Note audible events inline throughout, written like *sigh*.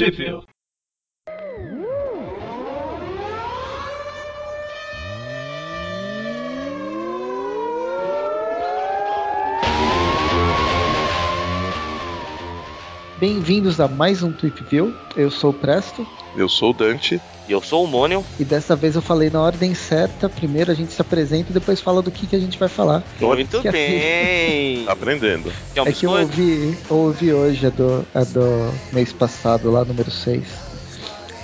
Tweepville. Bem-vindos a mais um Tweepville. Eu sou o Presto. Eu sou o Dante. E eu sou o Mônio. E dessa vez eu falei na ordem certa. Primeiro a gente se apresenta e depois fala do que, que a gente vai falar. Muito Que *laughs* é- bem. Aprendendo. Um é que eu ouvi, eu ouvi hoje a do, a do mês passado, lá número 6.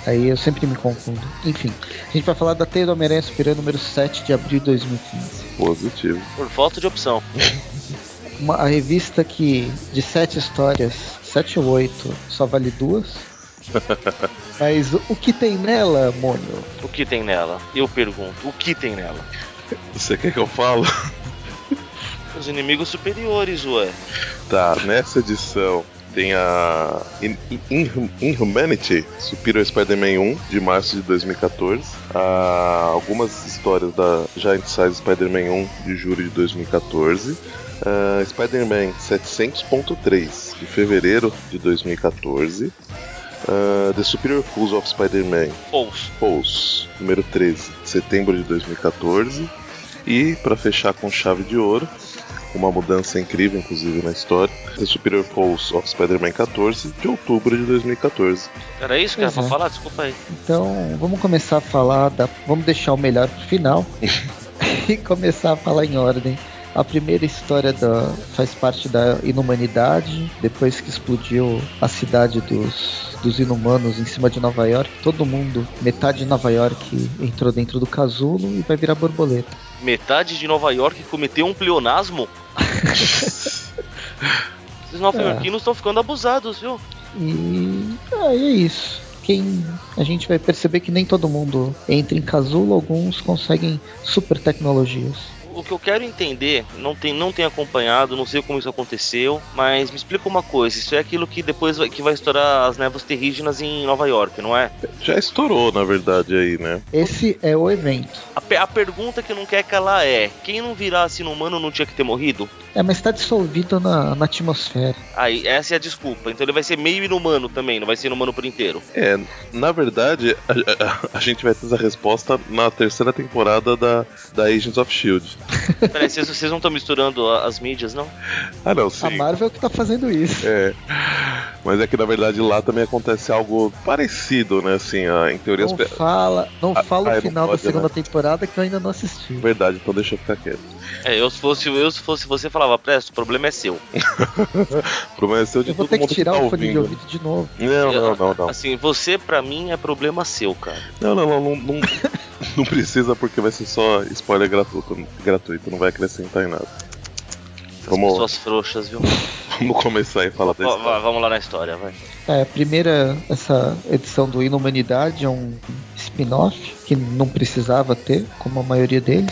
Aí eu sempre me confundo. Enfim, a gente vai falar da Teia do Homem-Aranha Superior número 7 de abril de 2015. Positivo. Por falta de opção. Uma, a revista que de sete histórias, sete ou oito, só vale duas. *laughs* Mas o, o que tem nela, Mônio? O que tem nela? Eu pergunto, o que tem nela? Você quer que eu falo? Os inimigos superiores, ué. Tá, nessa edição tem a In- In- Inhumanity Superior Spider-Man 1 de março de 2014. Ah, algumas histórias da Giant Size Spider-Man 1 de julho de 2014. Ah, Spider-Man 700.3 de fevereiro de 2014. Ah, The Superior Fools of Spider-Man. Pulse, número 13, de setembro de 2014. E, para fechar com chave de ouro, uma mudança incrível, inclusive, na história, The Superior Pulse of Spider-Man 14, de outubro de 2014. Era isso que era pra é. falar? Desculpa aí. Então, vamos começar a falar da. Vamos deixar o melhor pro final *laughs* e começar a falar em ordem. A primeira história da, faz parte da inumanidade, depois que explodiu a cidade dos, dos inumanos em cima de Nova York. Todo mundo, metade de Nova York entrou dentro do casulo e vai virar borboleta. Metade de Nova York cometeu um pleonasmo? *laughs* Esses nova-iorquinos estão ficando abusados, viu? E aí é isso. Quem a gente vai perceber que nem todo mundo entra em casulo, alguns conseguem super tecnologias. O que eu quero entender, não tem, não tenho acompanhado, não sei como isso aconteceu, mas me explica uma coisa, isso é aquilo que depois vai, que vai estourar as névoas terrígenas em Nova York, não é? Já estourou, na verdade, aí, né? Esse é o evento. A, a pergunta que não quer calar é: quem não virasse inumano não tinha que ter morrido? É, mas está dissolvido na, na atmosfera. Aí, essa é a desculpa. Então ele vai ser meio inumano também, não vai ser inumano por inteiro. É, na verdade, a, a- a gente vai ter essa resposta na terceira temporada da, da Agents of Shield. *laughs* Peraí, vocês, vocês não estão misturando a- as mídias, não? Ah, não, A sim. Marvel que tá fazendo isso. É. Mas é que na verdade lá também acontece algo parecido, né? Assim, em teoria as Não pe- fala, não Ah, fala o final da pode, segunda né? temporada que eu ainda não assisti. Verdade, então deixa eu ficar quieto. É, eu se fosse, eu, se fosse você, falava, Presto, o problema é seu. *laughs* O problema é seu de Eu vou todo ter que mundo tirar tá o fone de ouvindo. ouvido de novo. Não, não, não, não. Assim, você pra mim é problema seu, cara. Não, não, não, não, não, *laughs* não precisa porque vai ser só spoiler gratuito, gratuito, não vai acrescentar em nada. Vamos- pessoas frouxas, viu? *laughs* Vamos começar e falar va- vamos lá na história, vai. É, a primeira, essa edição do Inumanidade é um spin-off que não precisava ter, como a maioria deles.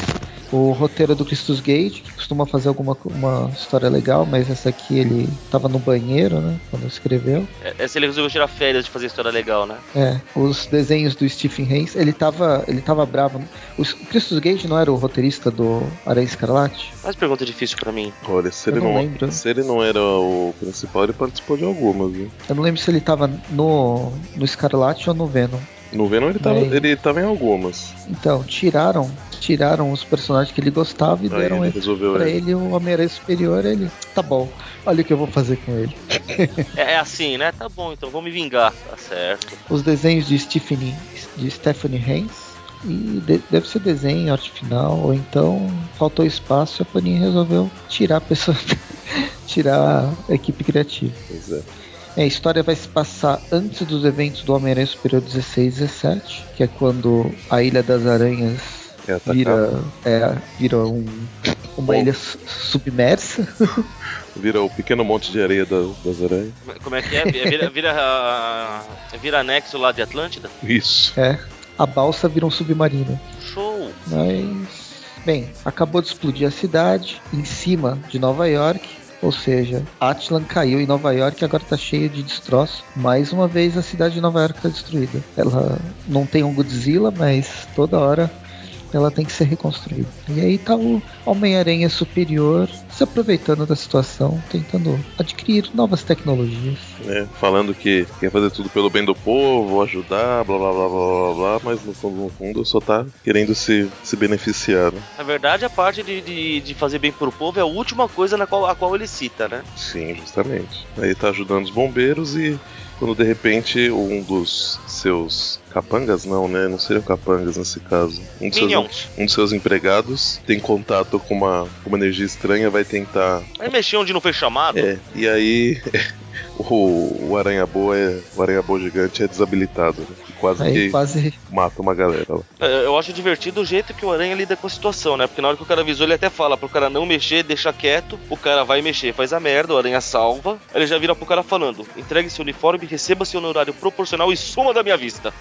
O roteiro é do Christus Gage, que costuma fazer alguma uma história legal, mas essa aqui ele tava no banheiro, né, quando escreveu. É, Essa ele resolveu tirar férias de fazer história legal, né? É, os desenhos do Stephen Hayes, ele tava, ele tava bravo. O Christus Gage não era o roteirista do Aranha Escarlate? Mas pergunta difícil pra mim. Olha, se Eu ele não não, lembro. se ele não era o principal, ele participou de algumas, viu? Eu não lembro se ele tava no, no Escarlate ou no Venom. No Venom ele tava, ele tava em algumas. Então, tiraram, tiraram os personagens que ele gostava e Aí deram ele ele resolveu pra ele. ele o Homem-Aranha Superior, ele, tá bom, olha o que eu vou fazer com ele. É, é assim, né? Tá bom, então vou me vingar. Tá certo. Os desenhos de Stephanie, de Stephanie Hayes, e de- deve ser desenho, arte final, ou então faltou espaço e a Panini resolveu tirar a pessoa, *laughs* tirar a equipe criativa. Pois é. É, a história vai se passar antes dos eventos do Homem-Aranha Superior 16 e 17, que é quando a Ilha das Aranhas É vira, é, vira um, uma Bom. ilha su- submersa. *laughs* Vira o pequeno monte de areia das, das aranhas. Como é- é que é? Vira, vira, ah, vira anexo lá de Atlântida? Isso. É, a balsa vira um submarino. Show! Mas, bem, acabou de explodir a cidade em cima de Nova York. Ou seja, Atlan caiu em Nova York e agora está cheio de destroço. Mais uma vez a cidade de Nova York está destruída. Ela não tem um Godzilla, mas toda hora ela tem que ser reconstruída. E aí tá o Homem-Aranha superior se aproveitando da situação, tentando adquirir novas tecnologias. É, falando que quer fazer tudo pelo bem do povo, ajudar, blá blá blá blá blá, blá mas no fundo, no fundo só tá querendo se, se beneficiar. Né? Na verdade, a parte de, de, de, fazer bem pro povo é a última coisa na qual, a qual ele cita, né? Sim, justamente. Aí tá ajudando os bombeiros e quando de repente um dos seus capangas, não, né? Não seriam capangas nesse caso. Um dos, seus, um dos seus empregados tem contato com uma, uma energia estranha, vai tentar. Vai mexer onde não foi chamado? É, e aí *laughs* o, o Aranha Boa é, o Aranha Boa gigante é desabilitado. Né? Quase aí, que quase... mata uma galera lá. É, eu acho divertido o jeito que o Aranha lida com a situação, né? Porque na hora que o cara avisou, ele até fala pro cara não mexer, deixa quieto, o cara vai mexer, faz a merda, o Aranha salva, ele já vira pro cara falando: entregue seu uniforme, receba seu horário proporcional e suma da minha vista.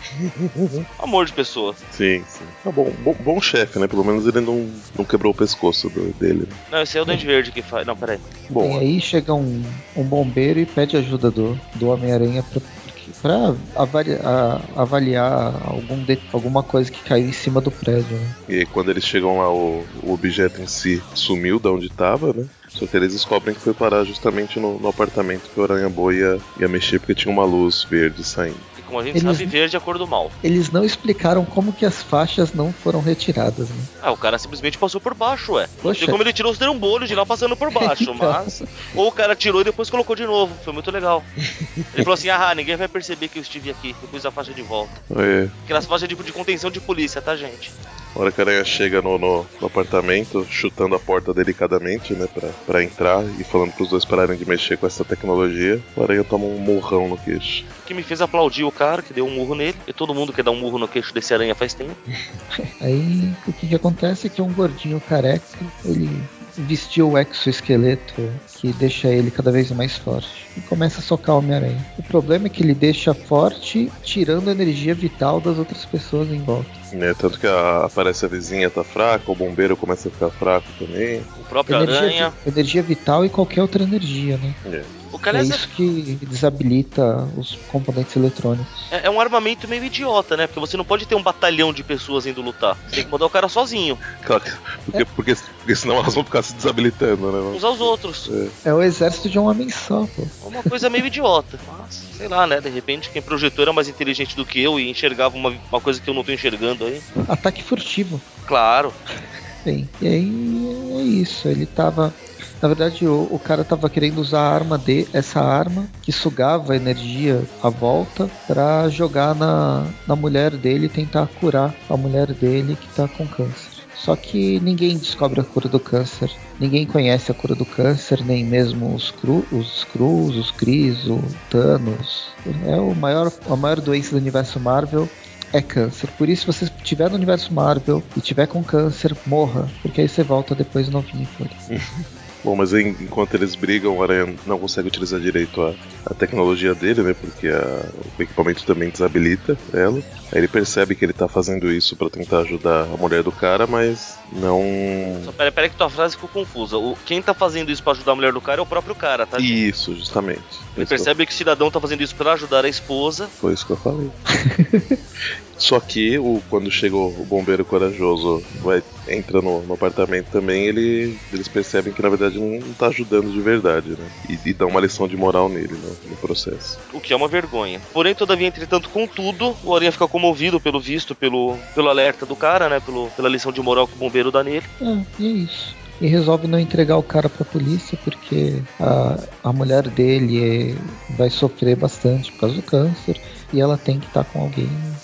*laughs* Amor de pessoa. Sim, sim. Tá bom, bom, bom chefe, né? Pelo menos ele não, não quebrou o pescoço do, dele. Não, esse é o Dente Verde que faz. Não, peraí. Bom, e aí chega um, um bombeiro e pede ajuda do, do Homem-Aranha pra, pra avaliar, avaliar algum de, alguma coisa que caiu em cima do prédio, né? E aí, quando eles chegam lá, o, o objeto em si sumiu da onde estava, né? Só que eles descobrem que foi parar justamente no, no apartamento que o Aranha Boa ia, ia mexer porque tinha uma luz verde saindo. Como a gente eles, sabe, verde é a cor do mal. Eles não explicaram como que as faixas não foram retiradas, né? Ah, o cara simplesmente passou por baixo, ué. Poxa. Não sei como ele tirou os trambolhos de lá passando por *laughs* baixo, então. mas. Ou o cara tirou e depois colocou de novo. Foi muito legal. Ele falou assim: ah, ninguém vai perceber que eu estive aqui. Eu pus a faixa de volta. É. Aquelas faixas de, de contenção de polícia, tá, gente? A hora que a aranha chega no, no, no, apartamento, chutando a porta delicadamente, né, pra, pra entrar e falando pros dois pararem de mexer com essa tecnologia, a aranha toma um morrão no queixo. O que me fez aplaudir o cara que deu um murro nele, e todo mundo quer dar um murro no queixo desse aranha faz tempo. *laughs* Aí o que, que acontece é que um gordinho careca, ele vestiu o exoesqueleto que deixa ele cada vez mais forte e começa a socar o Homem-Aranha. O problema é que ele deixa forte, tirando a energia vital das outras pessoas em volta. É, tanto que a, aparece a vizinha tá fraca, o bombeiro começa a ficar fraco também. O próprio energia, aranha. Energia vital e qualquer outra energia, né? É. É isso que desabilita os componentes eletrônicos. É, é, um armamento meio idiota, né? Porque você não pode ter um batalhão de pessoas indo lutar. Você tem que mandar o cara sozinho. Claro, porque, é. porque, porque senão elas vão ficar se desabilitando, né? Uns aos outros. É. é o exército de um homem só, pô. É uma coisa meio idiota. *laughs* Mas, sei lá, né? De repente, quem projetou era mais inteligente do que eu e enxergava uma, uma coisa que eu não tô enxergando aí. Ataque furtivo. Claro. Bem, e aí é isso. Ele tava na verdade, o, o cara tava querendo usar a arma de essa arma que sugava energia à volta para jogar na, na mulher dele e tentar curar a mulher dele que tá com câncer. Só que ninguém descobre a cura do câncer. Ninguém conhece a cura do câncer, nem mesmo os Cru, os Cruz, os Cris, o Thanos. É o maior, a maior doença do universo Marvel é câncer. Por isso, se você estiver no universo Marvel e tiver com câncer, morra, porque aí você volta depois novinho. *laughs* Bom, mas aí, enquanto eles brigam, o Aranha não consegue utilizar direito a, a tecnologia dele, né? Porque a, o equipamento também desabilita ela. Aí ele percebe que ele tá fazendo isso para tentar ajudar a mulher do cara, mas não. Só peraí, peraí que tua frase ficou confusa. O, quem tá fazendo isso para ajudar a mulher do cara é o próprio cara, tá? Isso, justamente. Ele percebe que, eu... que o cidadão tá fazendo isso para ajudar a esposa. Foi isso que eu falei. *laughs* Só que o, quando chega o bombeiro corajoso, vai, entra no, no apartamento também, ele, eles percebem que na verdade não, não tá ajudando de verdade, né? E, e dão uma lição de moral nele no, no, processo. O que é uma vergonha. Porém, todavia, entretanto, contudo, o Aranha fica comovido pelo visto, pelo, pelo alerta do cara, né? Pelo, pela lição de moral que o bombeiro dá nele. É, e é isso e resolve não entregar o cara pra polícia porque a, a mulher dele é, vai sofrer bastante por causa do câncer e ela tem que estar tá com alguém que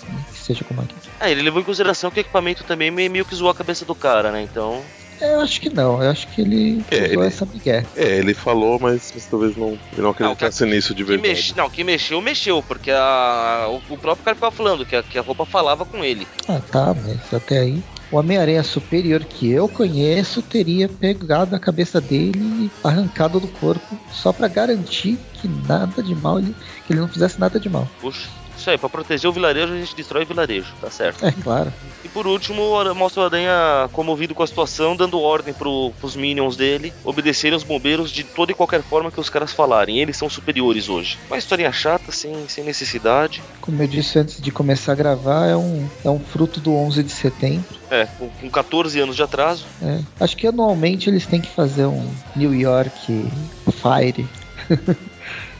seja como aqui. É, ele levou em consideração que o equipamento também meio que zoou a cabeça do cara, né? Então. Eu acho que não, eu acho que ele é, usou ele, essa migué. É, ele falou, mas, mas talvez não, ele não acreditasse não, nisso de verdade. Mexe, não, que mexeu, mexeu, porque a, o, o próprio cara ficava falando que a, que a roupa falava com ele. Ah, tá, mas até aí o Homem-Aranha superior que eu conheço teria pegado a cabeça dele e arrancado do corpo só para garantir que nada de mal, que ele não fizesse nada de mal. Puxa Isso aí, pra proteger o vilarejo, a gente destrói o vilarejo, tá certo. É claro. E por último, mostra o Aranha comovido com a situação, dando ordem pro, pros minions dele obedecerem os bombeiros de toda e qualquer forma que os caras falarem. Eles são superiores hoje. Uma historinha chata, sem, sem necessidade. Como eu disse antes de começar a gravar, é um, é um fruto do 11 de setembro. É, com, com 14 anos de atraso. É. Acho que anualmente eles têm que fazer um New York Fire. *laughs*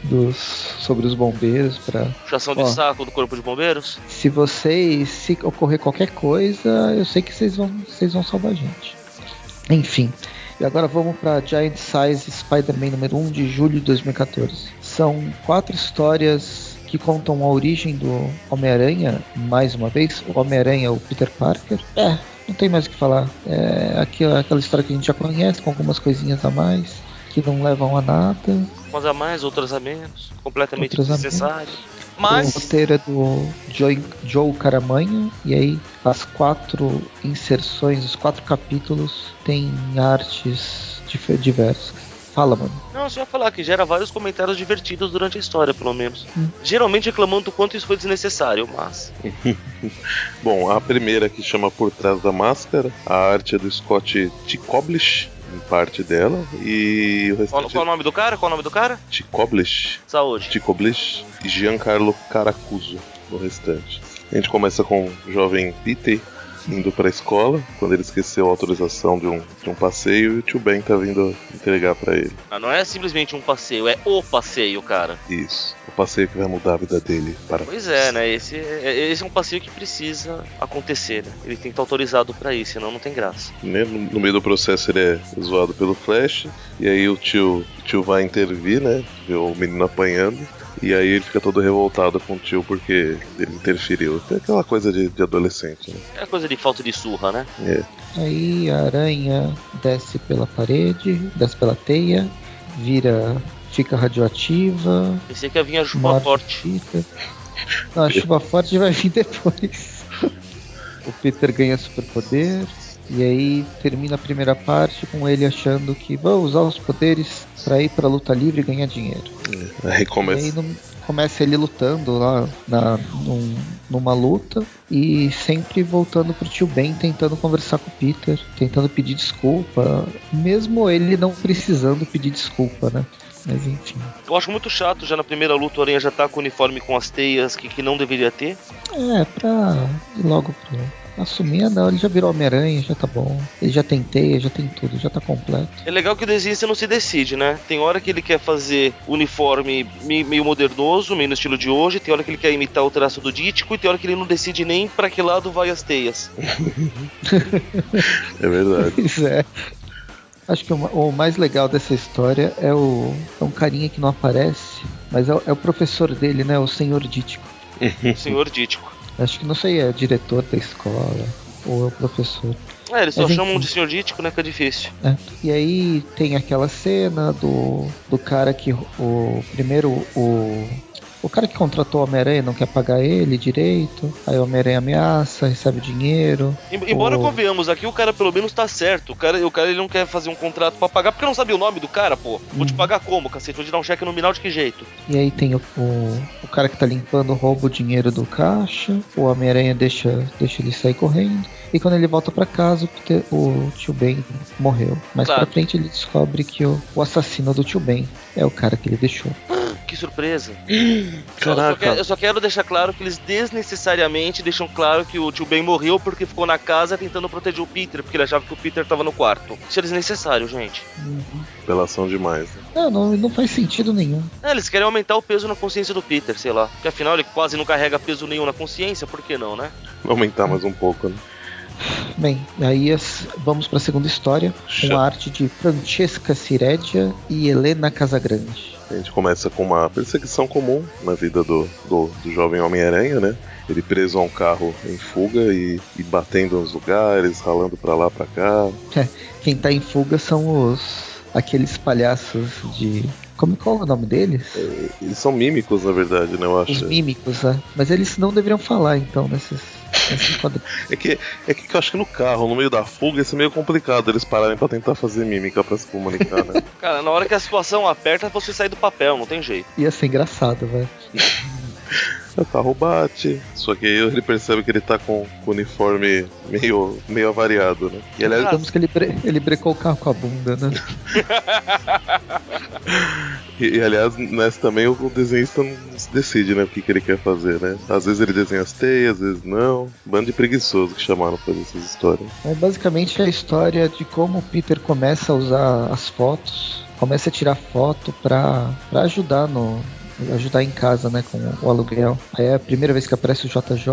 dos, sobre os bombeiros para puxação de saco do corpo de bombeiros. Se vocês se ocorrer qualquer coisa, eu sei que vocês vão vocês vão salvar a gente. Enfim, e agora vamos para Giant Size Spider-Man número 1 de julho de 2014. São quatro histórias que contam a origem do Homem-Aranha, mais uma vez. O Homem-Aranha, o Peter Parker. É, não tem mais o que falar. É aquela, aquela história que a gente já conhece, com algumas coisinhas a mais que não levam a nada. Umas a mais, outras a menos. Completamente desnecessário. Mas... O roteiro é do Joe, Joe Caramanha. E aí as quatro inserções, os quatro capítulos têm artes diversas. Fala, mano. Não, só ia falar que gera vários comentários divertidos durante a história, pelo menos. Hum. Geralmente reclamando do quanto isso foi desnecessário, mas. *laughs* Bom, a primeira que chama Por Trás da Máscara, a arte é do Scott Ticoblish em parte dela e o restante... Qual, qual, o nome do cara? Qual o nome do cara? Ticoblish. Saúde. Ticoblish e Giancarlo Caracuso no restante. A gente começa com o jovem Peter indo pra escola, quando ele esqueceu a autorização de um, de um passeio e o tio Ben tá vindo entregar para ele. Ah, não é simplesmente um passeio, é o passeio, cara. Isso. O passeio que vai mudar a vida dele para. Pois é, né? Esse, é, esse é um passeio que precisa acontecer, né? Ele tem que estar autorizado para isso, senão não tem graça. Né? No, no, meio do processo ele é zoado pelo Flash, e aí o tio, o tio vai intervir, né? Vê o menino apanhando. E aí ele fica todo revoltado com o tio porque ele interferiu. É aquela coisa de, de adolescente, né? É coisa de falta de surra, né? É. Aí a aranha desce pela parede, desce pela teia, vira. fica radioativa. Pensei que ia vir a chuva forte. Não, a chuva forte vai vir *laughs* depois. o Peter ganha superpoder. E aí termina a primeira parte com ele achando que vão usar os poderes para ir para luta livre e ganhar dinheiro. É, aí começa. E aí no, começa ele lutando lá na, num, numa luta e sempre voltando pro tio Ben tentando conversar com o Peter, tentando pedir desculpa, mesmo ele não precisando pedir desculpa, né? Mas enfim. Eu acho muito chato já na primeira luta o Aranha já tá com o uniforme com as teias que, que não deveria ter. É, pra ir logo pro Assumir, não, ele já virou Homem-Aranha, já tá bom. Ele já tem teia, já tem tudo, já tá completo. É legal que o desenho não se decide, né? Tem hora que ele quer fazer uniforme meio modernoso, meio no estilo de hoje, tem hora que ele quer imitar o traço do Dítico, e tem hora que ele não decide nem para que lado vai as teias. *laughs* é verdade. Pois é. Acho que o, mais legal dessa história é o é um carinha que não aparece, mas é, é o professor dele, né? O Senhor Dítico. Senhor Dítico. Acho que não sei, é diretor da escola ou é o professor. É, eles só Mas, chamam enfim. de senhor dítico, né? Que é difícil. É. E aí tem aquela cena do, do cara que o primeiro o o cara que contratou o Homem-Aranha não quer pagar ele direito, aí o Homem-Aranha ameaça, recebe dinheiro. Embora o... convenhamos, aqui o cara pelo menos tá certo. O cara, o cara ele não quer fazer um contrato para pagar porque não sabe o nome do cara, pô. Vou te uhum. pagar como, cacete? Vou te dar um cheque nominal de que jeito? E aí tem o, o, o cara que tá limpando, rouba o dinheiro do caixa, o Homem-Aranha deixa, deixa ele sair correndo. E quando ele volta para casa, o tio Ben morreu. Mas claro. pra frente ele descobre que o, o assassino do tio Ben é o cara que ele deixou. *gasps* que surpresa. *clears throat* Caraca. Eu só, quero, eu só, quero, deixar claro que eles desnecessariamente deixam claro que o tio Ben morreu porque ficou na casa tentando proteger o Peter, porque ele achava que o Peter tava no quarto. Isso é desnecessário, gente. Uhum. Apelação demais. Né? Não, não, não faz sentido nenhum. É, eles querem aumentar o peso na consciência do Peter, sei lá. Porque afinal ele quase não carrega peso nenhum na consciência, por que não, né? Aumentar mais um pouco, né? Bem, aí as, vamos para a segunda história, com a arte de Francesca Ciredia e Helena Casagrande. A gente começa com uma perseguição comum na vida do, do, do jovem Homem-Aranha, né? Ele preso a um carro em fuga e, e batendo nos lugares, ralando para lá para cá. *laughs* Quem tá em fuga são os aqueles palhaços de como qual é o nome deles? É, eles são mímicos, na verdade, né? Eu acho. Os mímicos, né? Mas eles não deveriam falar, então, nesses. *laughs* é, que, é que eu acho que no carro, no meio da fuga, isso é meio complicado eles pararem pra tentar fazer mímica pra se comunicar, né? *laughs* Cara, na hora que a situação aperta, você sai do papel, não tem jeito. Ia ser engraçado, velho. *laughs* o carro bate, só que aí ele percebe que ele tá com o uniforme meio, meio avariado, né? E aliás, Digamos que ele, bre ele brecou o carro com a bunda, né? *laughs* e, e, aliás, nessa também o desenhista não decide, né? O que, que ele quer fazer, né? Às vezes ele desenha as teias, às vezes não. Bando de preguiçoso que chamaram pra fazer essas histórias. É basicamente a história de como o Peter começa a usar as fotos, começa a tirar foto pra, pra ajudar no, ajudar em casa, né, com o aluguel. Aí é a primeira vez que aparece o JJ,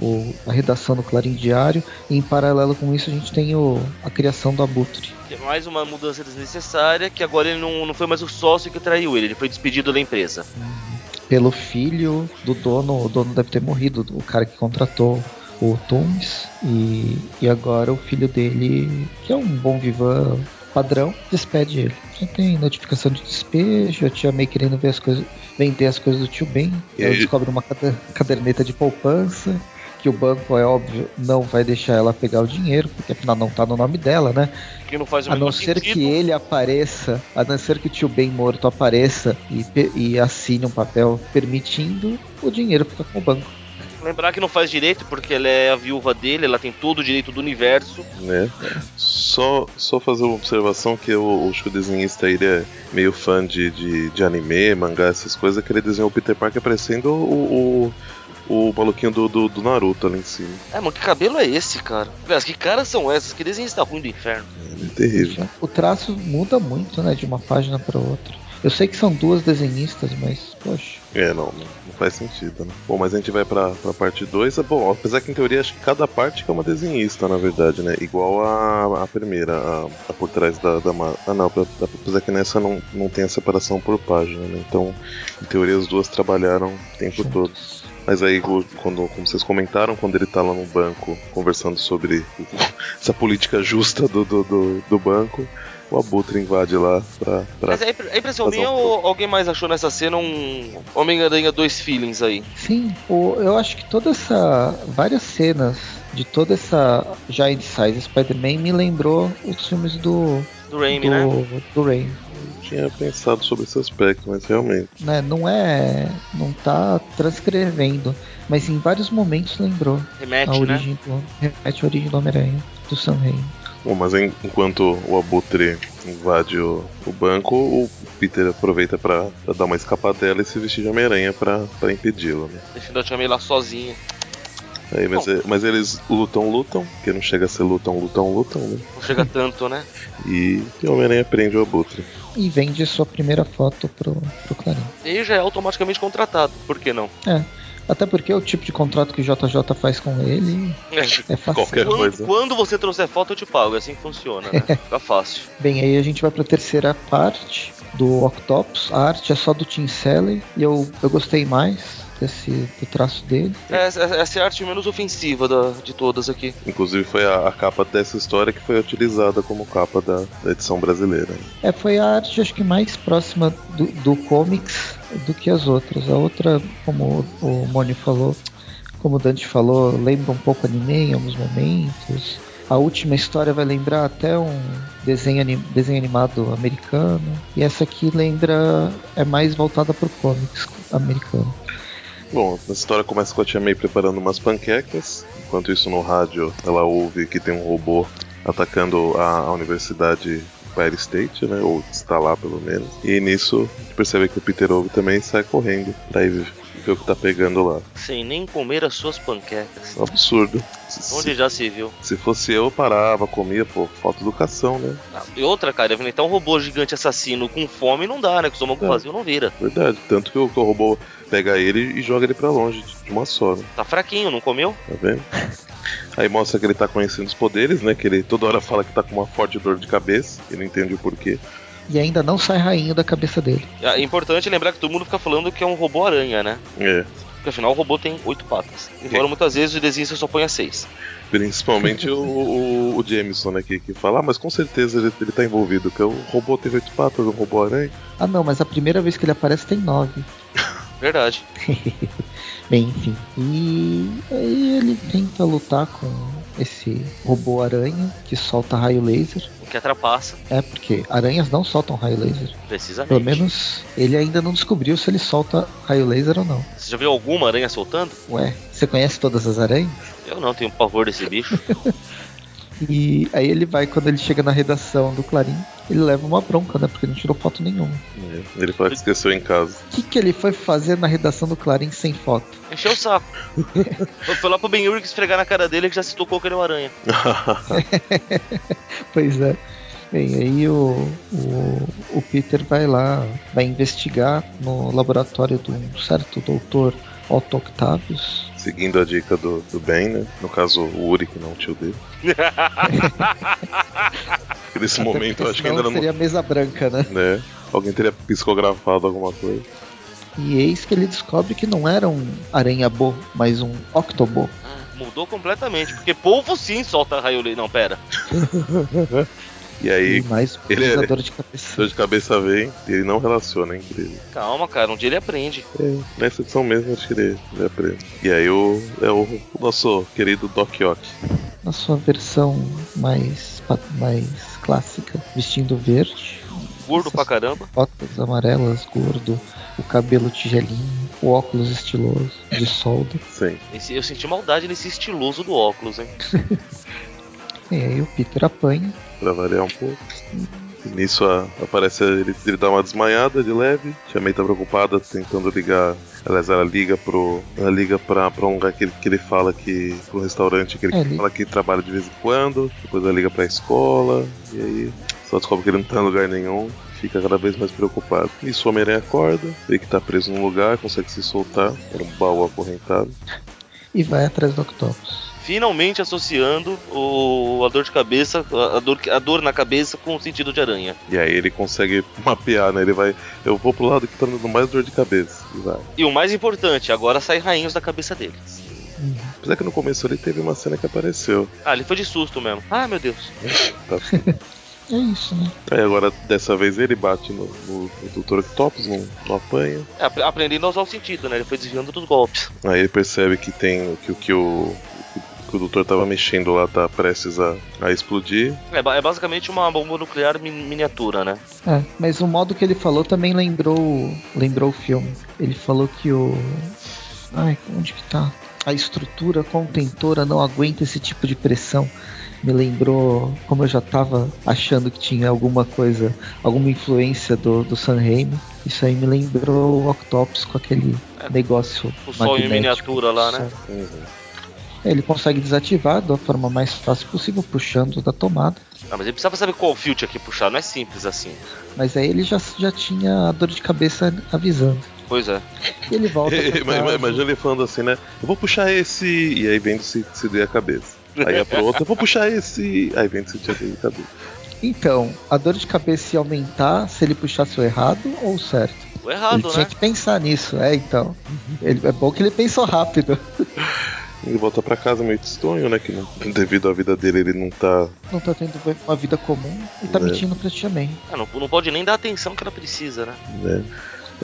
o, a redação do Clarim Diário, e em paralelo com isso a gente tem o, a criação do Abutre. É mais uma mudança desnecessária, que agora ele não, não foi mais o sócio que traiu ele, ele foi despedido da empresa. Uhum. Pelo filho do dono, o dono deve ter morrido, o cara que contratou o Toomes, e, e agora o filho dele, que é um bom vivan padrão, despede ele. Já tem notificação de despejo, a tia May querendo ver as coisas, vender as coisas do tio Ben. E ela descobre uma caderneta de poupança que o banco, é óbvio, não vai deixar ela pegar o dinheiro, porque afinal não tá no nome dela, né? Que não faz o a não ser sentido. que ele apareça, a não ser que o tio bem morto apareça e, e assine um papel permitindo, o dinheiro fica com o banco. Lembrar que não faz direito, porque ela é a viúva dele, ela tem todo o direito do universo. Né? Só, só fazer uma observação que o, acho que o desenhista ele é meio fã de, de, de anime, mangá, essas coisas, que ele desenhou o Peter Parker parecendo o, o, o maluquinho do, do, do, Naruto ali em cima. É, mano, que cabelo é esse, cara? Aliás, que caras são essas? Que desenhista ruim do inferno. É, é terrível. O traço muda muito, né, de uma página para outra. Eu sei que são duas desenhistas, mas, poxa. É, não, não faz sentido, né? Bom, mas a gente vai pra, pra parte 2. Bom, apesar que em teoria acho que cada parte é uma desenhista, na verdade, né? Igual a, a primeira, a, a por trás da, da. Ah, não, apesar que nessa não, não tem a separação por página, né? Então, em teoria, as duas trabalharam o tempo todo. Mas aí, quando, como vocês comentaram, quando ele tá lá no banco conversando sobre *laughs* essa política justa do, do, do, do banco, o Abutre invade lá pra. pra Mas é, é impressão minha um ou alguém mais achou nessa cena um Homem-Aranha dois feelings aí? Sim, o, eu acho que toda essa. várias cenas de toda essa Giant Size Spider-Man me lembrou os filmes do. Do Raimi, né? Do Raimi. Não tinha pensado sobre esse aspecto, mas realmente. Né, não é. Não tá transcrevendo, mas em vários momentos lembrou. Remete, a origem né? do, remete a origem do Homem-Aranha, do Sam Raimi. Bom, mas em, enquanto o Abutre invade o, o, banco, o Peter aproveita para dar uma escapadela e se vestir de Homem-Aranha pra, impedi-lo, né? Deixando a Tia May lá sozinha. Aí, mas, é, mas, eles lutam, lutam, que não chega a ser lutam, lutam, lutam, né? Não chega tanto, né? *laughs* E o Homem-Aranha prende o Abutre. E vende sua primeira foto pro, pro Clarim. E já é automaticamente contratado, por que não? É. Até porque o tipo de contrato que o JJ faz com ele *laughs* é, é fácil. Qualquer quando, coisa. Quando você trouxer foto, eu te pago. É assim que funciona, né? *laughs* Fica fácil. Bem, aí a gente vai pra terceira parte do Octopus. A arte é só do Tim Sally e eu, eu gostei mais desse, do traço dele. É, essa é a arte menos ofensiva da, de todas aqui. Inclusive foi a, a, capa dessa história que foi utilizada como capa da, da, edição brasileira. É, foi a arte acho que mais próxima do, do comics do que as outras. A outra, como o, Moni falou, como o Dante falou, lembra um pouco anime em alguns momentos. A última história vai lembrar até um desenho, desenho animado americano. E essa aqui lembra. é mais voltada para o comics americano. Bom, a história começa com a Tia May preparando umas panquecas. Enquanto isso, no rádio, ela ouve que tem um robô atacando a, a universidade Empire State, né? Ou está lá pelo menos. E nisso a gente percebe que o Peter Ove também sai correndo pra ir ver o que tá pegando lá. Sem nem comer as suas panquecas. Absurdo. Onde já se viu? Se fosse eu, parava, comia, pô, falta educação, né? Ah, e outra, cara, então um robô gigante assassino com fome não dá, né? Com o estômago é. vazio não vira. Verdade, tanto que o, que o robô pega ele e joga ele para longe de uma só, né? Tá fraquinho, não comeu? Tá vendo? Aí mostra que ele tá conhecendo os poderes, né? Que ele toda hora fala que tá com uma forte dor de cabeça, e não entende o porquê. E ainda não sai rainho da cabeça dele. É importante lembrar que todo mundo fica falando que é um robô aranha, né? É. Porque afinal o robô tem oito patas. Embora é. muitas vezes o desenho só ponha seis. Principalmente o, o, o, Jameson aqui, que fala, ah, mas com certeza ele, ele tá envolvido, que o robô tem oito patas, o robô aranha. Ah não, mas a primeira vez que ele aparece tem nove. *laughs* Verdade. *laughs* Bem, enfim. E aí ele tenta lutar com esse robô aranha que solta raio laser. O que atrapassa. É, porque aranhas não soltam raio laser. Precisamente. Pelo menos ele ainda não descobriu se ele solta raio laser ou não. já viu alguma aranha soltando? Ué, você conhece todas as aranhas? Eu não tenho pavor desse bicho. *laughs* E aí ele vai, quando ele chega na redação do Clarim, ele leva uma bronca, né? Porque não tirou foto nenhuma. É, Ele fala que esqueceu em casa. O que, que ele foi fazer na redação do Clarim sem foto? Encheu o saco. *laughs* Foi- lá pro Ben Urich esfregar na cara dele que já se tocou que ele é o aranha. *laughs* Pois é. Bem, aí o, o, o Peter vai lá, vai investigar no laboratório de um certo doutor Otto Octavius. Seguindo a dica do, do Ben, né? No caso, o Uri, que não é o tio dele. *laughs* Nesse Até momento acho que ainda não. seria mesa branca, né? Né? Alguém teria psicografado alguma coisa. E eis que ele descobre que não era um aranha-bo, mas um octobo. Mudou completamente, porque polvo sim solta raio. Não, pera. *laughs* E aí, E mais ele é- utilizador de cabeça. dor de cabeça vem e ele não relaciona, é incrível. Calma, cara, um dia ele aprende. É, nessa edição mesmo acho que ele, ele aprende. E aí o, é o, o nosso querido Doc Ock. Na sua versão mais, mais clássica, vestindo verde. Gordo pra caramba. Botas amarelas, gordo, o cabelo tigelinho, o óculos estiloso, de solda. Sim. Esse- eu senti maldade nesse estiloso do óculos, hein? *laughs* E aí o Peter apanha. Pra variar um pouco. E nisso a- aparece ele, ele dá uma desmaiada de leve. Tia May tá preocupada, tentando ligar. Aliás, ela liga pro. Ela liga pra, pra um lugar que ele, que ele fala que. pro restaurante que ele É, ele- fala que trabalha de vez em quando. Depois ela liga pra escola. E aí só descobre que ele não tá em lugar nenhum. Fica cada vez mais preocupado. Nisso o Homem-Aranha acorda, vê que tá preso num lugar, consegue se soltar. Era um baú acorrentado. E vai atrás do Octopus. Finalmente associando o, a dor de cabeça, a, dor, a dor na cabeça com o sentido de aranha. E aí ele consegue mapear, né? Ele vai. Eu vou pro lado que tá dando mais dor de cabeça. E vai. E o mais importante, agora sai rainhos da cabeça dele. Apesar que no começo ali teve uma cena que apareceu. Ah, ele foi de susto mesmo. Ah, meu Deus. *laughs* Tá? É isso, né? Aí agora, dessa vez, ele bate no, no, no Dr. Octopus, não, não apanha. É, ap- aprendendo a usar o sentido, né? Ele foi desviando dos golpes. Aí ele percebe que tem. que, o- que o. que o doutor tava mexendo lá tá prestes a, a explodir. É, é basicamente uma bomba nuclear mi- miniatura, né? É, mas o modo que ele falou também lembrou, lembrou o filme. Ele falou que o. Ai, onde que tá? A estrutura contentora não aguenta esse tipo de pressão. Me lembrou, como eu já tava achando que tinha alguma coisa, alguma influência do, do San Raimi. Isso aí me lembrou o Octopus com aquele É, negócio o sol em miniatura lá, né? Sol. Uhum. Ele consegue desativar da forma mais fácil possível, puxando da tomada. Ah, mas ele precisava saber qual filtro aqui puxar, não é simples assim. Mas aí ele já, já tinha a dor de cabeça avisando. Pois é. *laughs* E ele volta *laughs* casa. Imagina ele falando assim, né? Eu vou puxar esse. E aí vendo se, se doer a cabeça. Aí ia pro outro, eu vou puxar esse. Aí vendo se tinha doído a cabeça. Então, a dor de cabeça ia aumentar se ele puxasse o errado ou o certo? O ele errado, tinha né? que pensar nisso, é então. Ele- é bom que ele pensou rápido. *laughs* Ele volta pra casa meio tristonho, né? Que não- *laughs* devido à vida dele ele não tá. Não tá tendo uma vida comum e tá É. mentindo pra Tia May. Ah, não, não pode nem dar a atenção que ela precisa, né? né?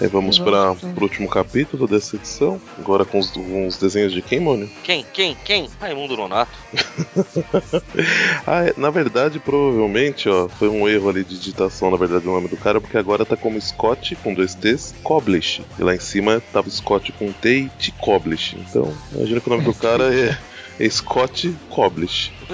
Aí vamos para pro último capítulo dessa edição. Agora com os, uns desenhos de quem, Mônio? Quem? Quem? Quem? Raimundo Nonato. *laughs* Ah, é, na verdade, provavelmente, ó, foi um erro ali de digitação, na verdade, o nome do cara, porque agora tá como Scott com dois T's, Coblish. E lá em cima tava Scott com T e T Coblish. Então, imagina que o nome do *laughs* cara é, é Scott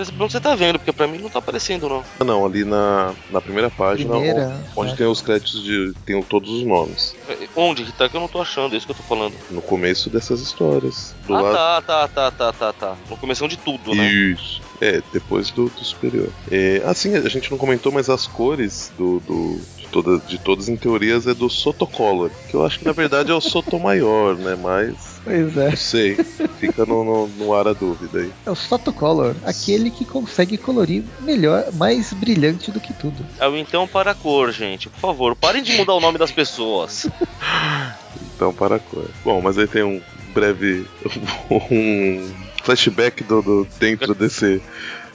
saber onde você tá vendo, porque pra mim não tá aparecendo, não. Ah, não, ali na, na primeira página, Primeira, onde tá. tem os créditos de. tem todos os nomes. É, Onde que tá que eu não tô achando, é isso que eu tô falando. No começo dessas histórias. Do ah, lado. tá, tá, tá, tá, tá, tá. No começo de tudo, né? Isso. É, depois do, do superior. É, assim, a gente não comentou, mas as cores do, do- de, toda, de todas, em teorias, é do Sotocolor. Que eu acho que na verdade é o Sotomayor, né? Mas. Pois é. Não sei. Fica no, no, no ar a dúvida aí. É o Sotocolor, aquele que consegue colorir melhor, mais brilhante do que tudo. É o então para a cor, gente. Por favor, parem de mudar o nome das pessoas. *laughs* Então, para a cor. Bom, mas aí tem um breve. *laughs* um flashback do, do- dentro desse.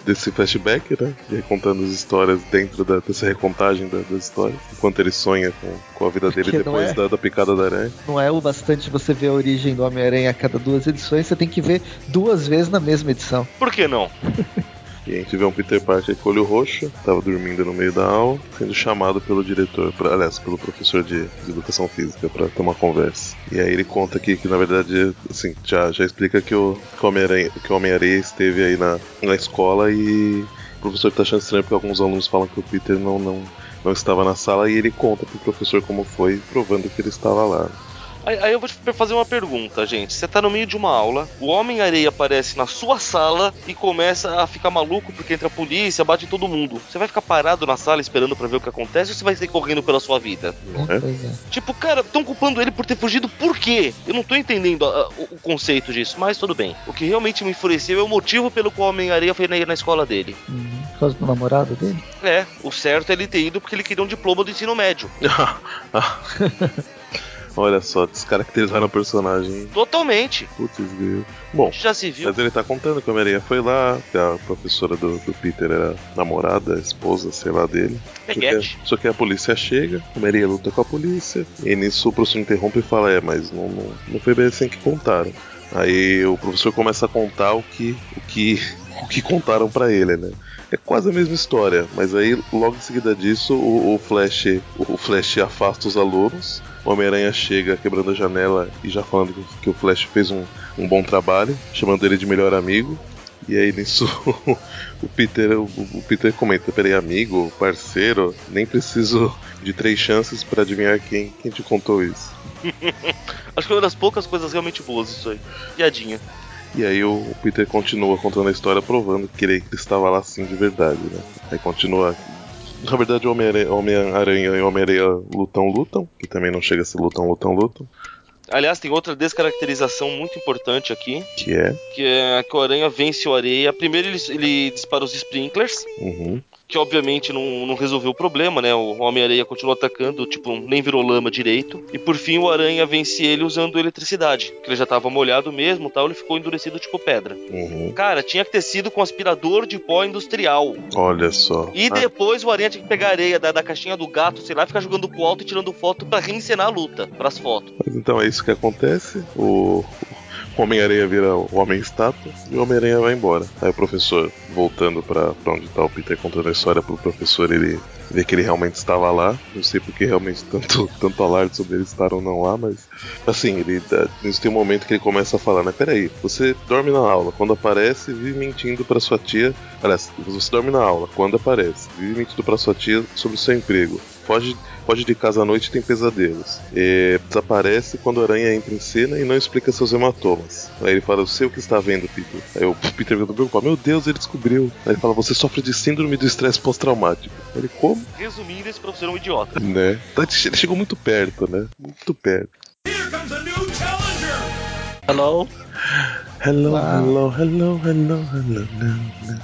Desse flashback, né? E aí contando as histórias dentro da, dessa recontagem da- das histórias. Enquanto ele sonha com, com a vida dele Porque não depois é- da, da picada da aranha. Não é o bastante você ver a origem do Homem-Aranha a cada duas edições, você tem que ver duas vezes na mesma edição. Por que não? *laughs* E a gente vê um Peter Parker com olho roxo, tava dormindo no meio da aula, sendo chamado pelo diretor, pra, aliás, pelo professor de, de educação física para ter uma conversa. E aí ele conta aqui que na verdade, assim, já, já explica que o, Homem-Aranha Homem esteve aí na, na escola e o professor tá achando estranho porque alguns alunos falam que o Peter não, não, não estava na sala e ele conta pro professor como foi, provando que ele estava lá. Aí, aí, eu vou te fazer uma pergunta, gente. Você tá no meio de uma aula, o Homem-Areia aparece na sua sala e começa a ficar maluco porque entra a polícia, bate em todo mundo. Você vai ficar parado na sala esperando para ver o que acontece ou você vai sair correndo pela sua vida? Não é? é. Tipo, cara, estão culpando ele por ter fugido por quê? Eu não tô entendendo a, a, o, o, conceito disso, mas tudo bem. O que realmente me enfureceu é o motivo pelo qual o Homem-Areia foi na, na escola dele. Uhum. Por causa do namorado dele? É, o certo é ele ter ido porque ele queria um diploma do ensino médio. *laughs* *laughs* Olha só, descaracterizaram o personagem. Totalmente. Putz, Deus. Bom, já se viu. Mas ele tá contando que a Maria foi lá, que a professora do, do Peter era namorada, esposa, sei lá dele. Só que, só que, a polícia chega, a Maria luta com a polícia, e nisso o professor interrompe e fala: É, mas não, não, não foi bem assim que contaram. Aí o professor começa a contar o que, o que, *laughs* o que contaram para ele, né? É quase a mesma história, mas aí logo em seguida disso o, o Flash, o Flash afasta os alunos o Homem-Aranha chega quebrando a janela e já falando que o Flash fez um, um bom trabalho, chamando ele de melhor amigo. E aí nisso *laughs* o Peter, o, o Peter comenta, peraí, amigo, parceiro, nem preciso de três chances para adivinhar quem, quem te contou isso. *laughs* Acho que é uma das poucas coisas realmente boas isso aí. Piadinha. E aí o Peter continua contando a história, provando que ele estava lá sim de verdade, né? Aí continua na verdade, o Homem-Aranha Homem e Homem-Aranha lutam, lutam, que também não chega a ser lutam, lutam, lutam. Aliás, tem outra descaracterização muito importante aqui. Que é? Que é que o Aranha vence o Areia. Primeiro ele, ele dispara os sprinklers. Uhum que obviamente não, não resolveu o problema, né? O Homem-Aranha continua atacando, tipo, nem virou lama direito. E por fim o Aranha vence ele usando eletricidade, que ele já tava molhado mesmo tal, ele ficou endurecido tipo pedra. Uhum. Cara, tinha que ter sido com aspirador de pó industrial. Olha só. E ah. depois o Aranha tinha que pegar areia da, da caixinha do gato, sei lá, ficar jogando pro alto e tirando foto para reencenar a luta, pras fotos. Mas então é isso que acontece. O, Homem-Aranha vira o Homem-Estátua e o Homem-Aranha vai embora. Aí o professor, voltando para onde tá o Peter contando a história pro professor, ele vê que ele realmente estava lá. Não sei porque realmente tanto, *laughs* tanto alarde sobre ele estar ou não lá, mas assim, ele nisso tem um momento que ele começa a falar, né? Peraí, você dorme na aula, quando aparece, vive mentindo para sua tia. Aliás, você dorme na aula, quando aparece, vive mentindo para sua tia sobre o seu emprego foge, foge de casa à noite e tem pesadelos. E desaparece quando a aranha entra em cena e não explica seus hematomas. Aí ele fala, eu sei o que está vendo, Peter. Aí o Peter fica preocupado, meu Deus, ele descobriu. Aí ele fala, você sofre de síndrome do estresse pós-traumático. Ele, como? Resumindo, esse professor é um idiota. Né? Tá, ele chegou muito perto, né? Muito perto. Hello. Hello, hello, hello, hello, hello, hello.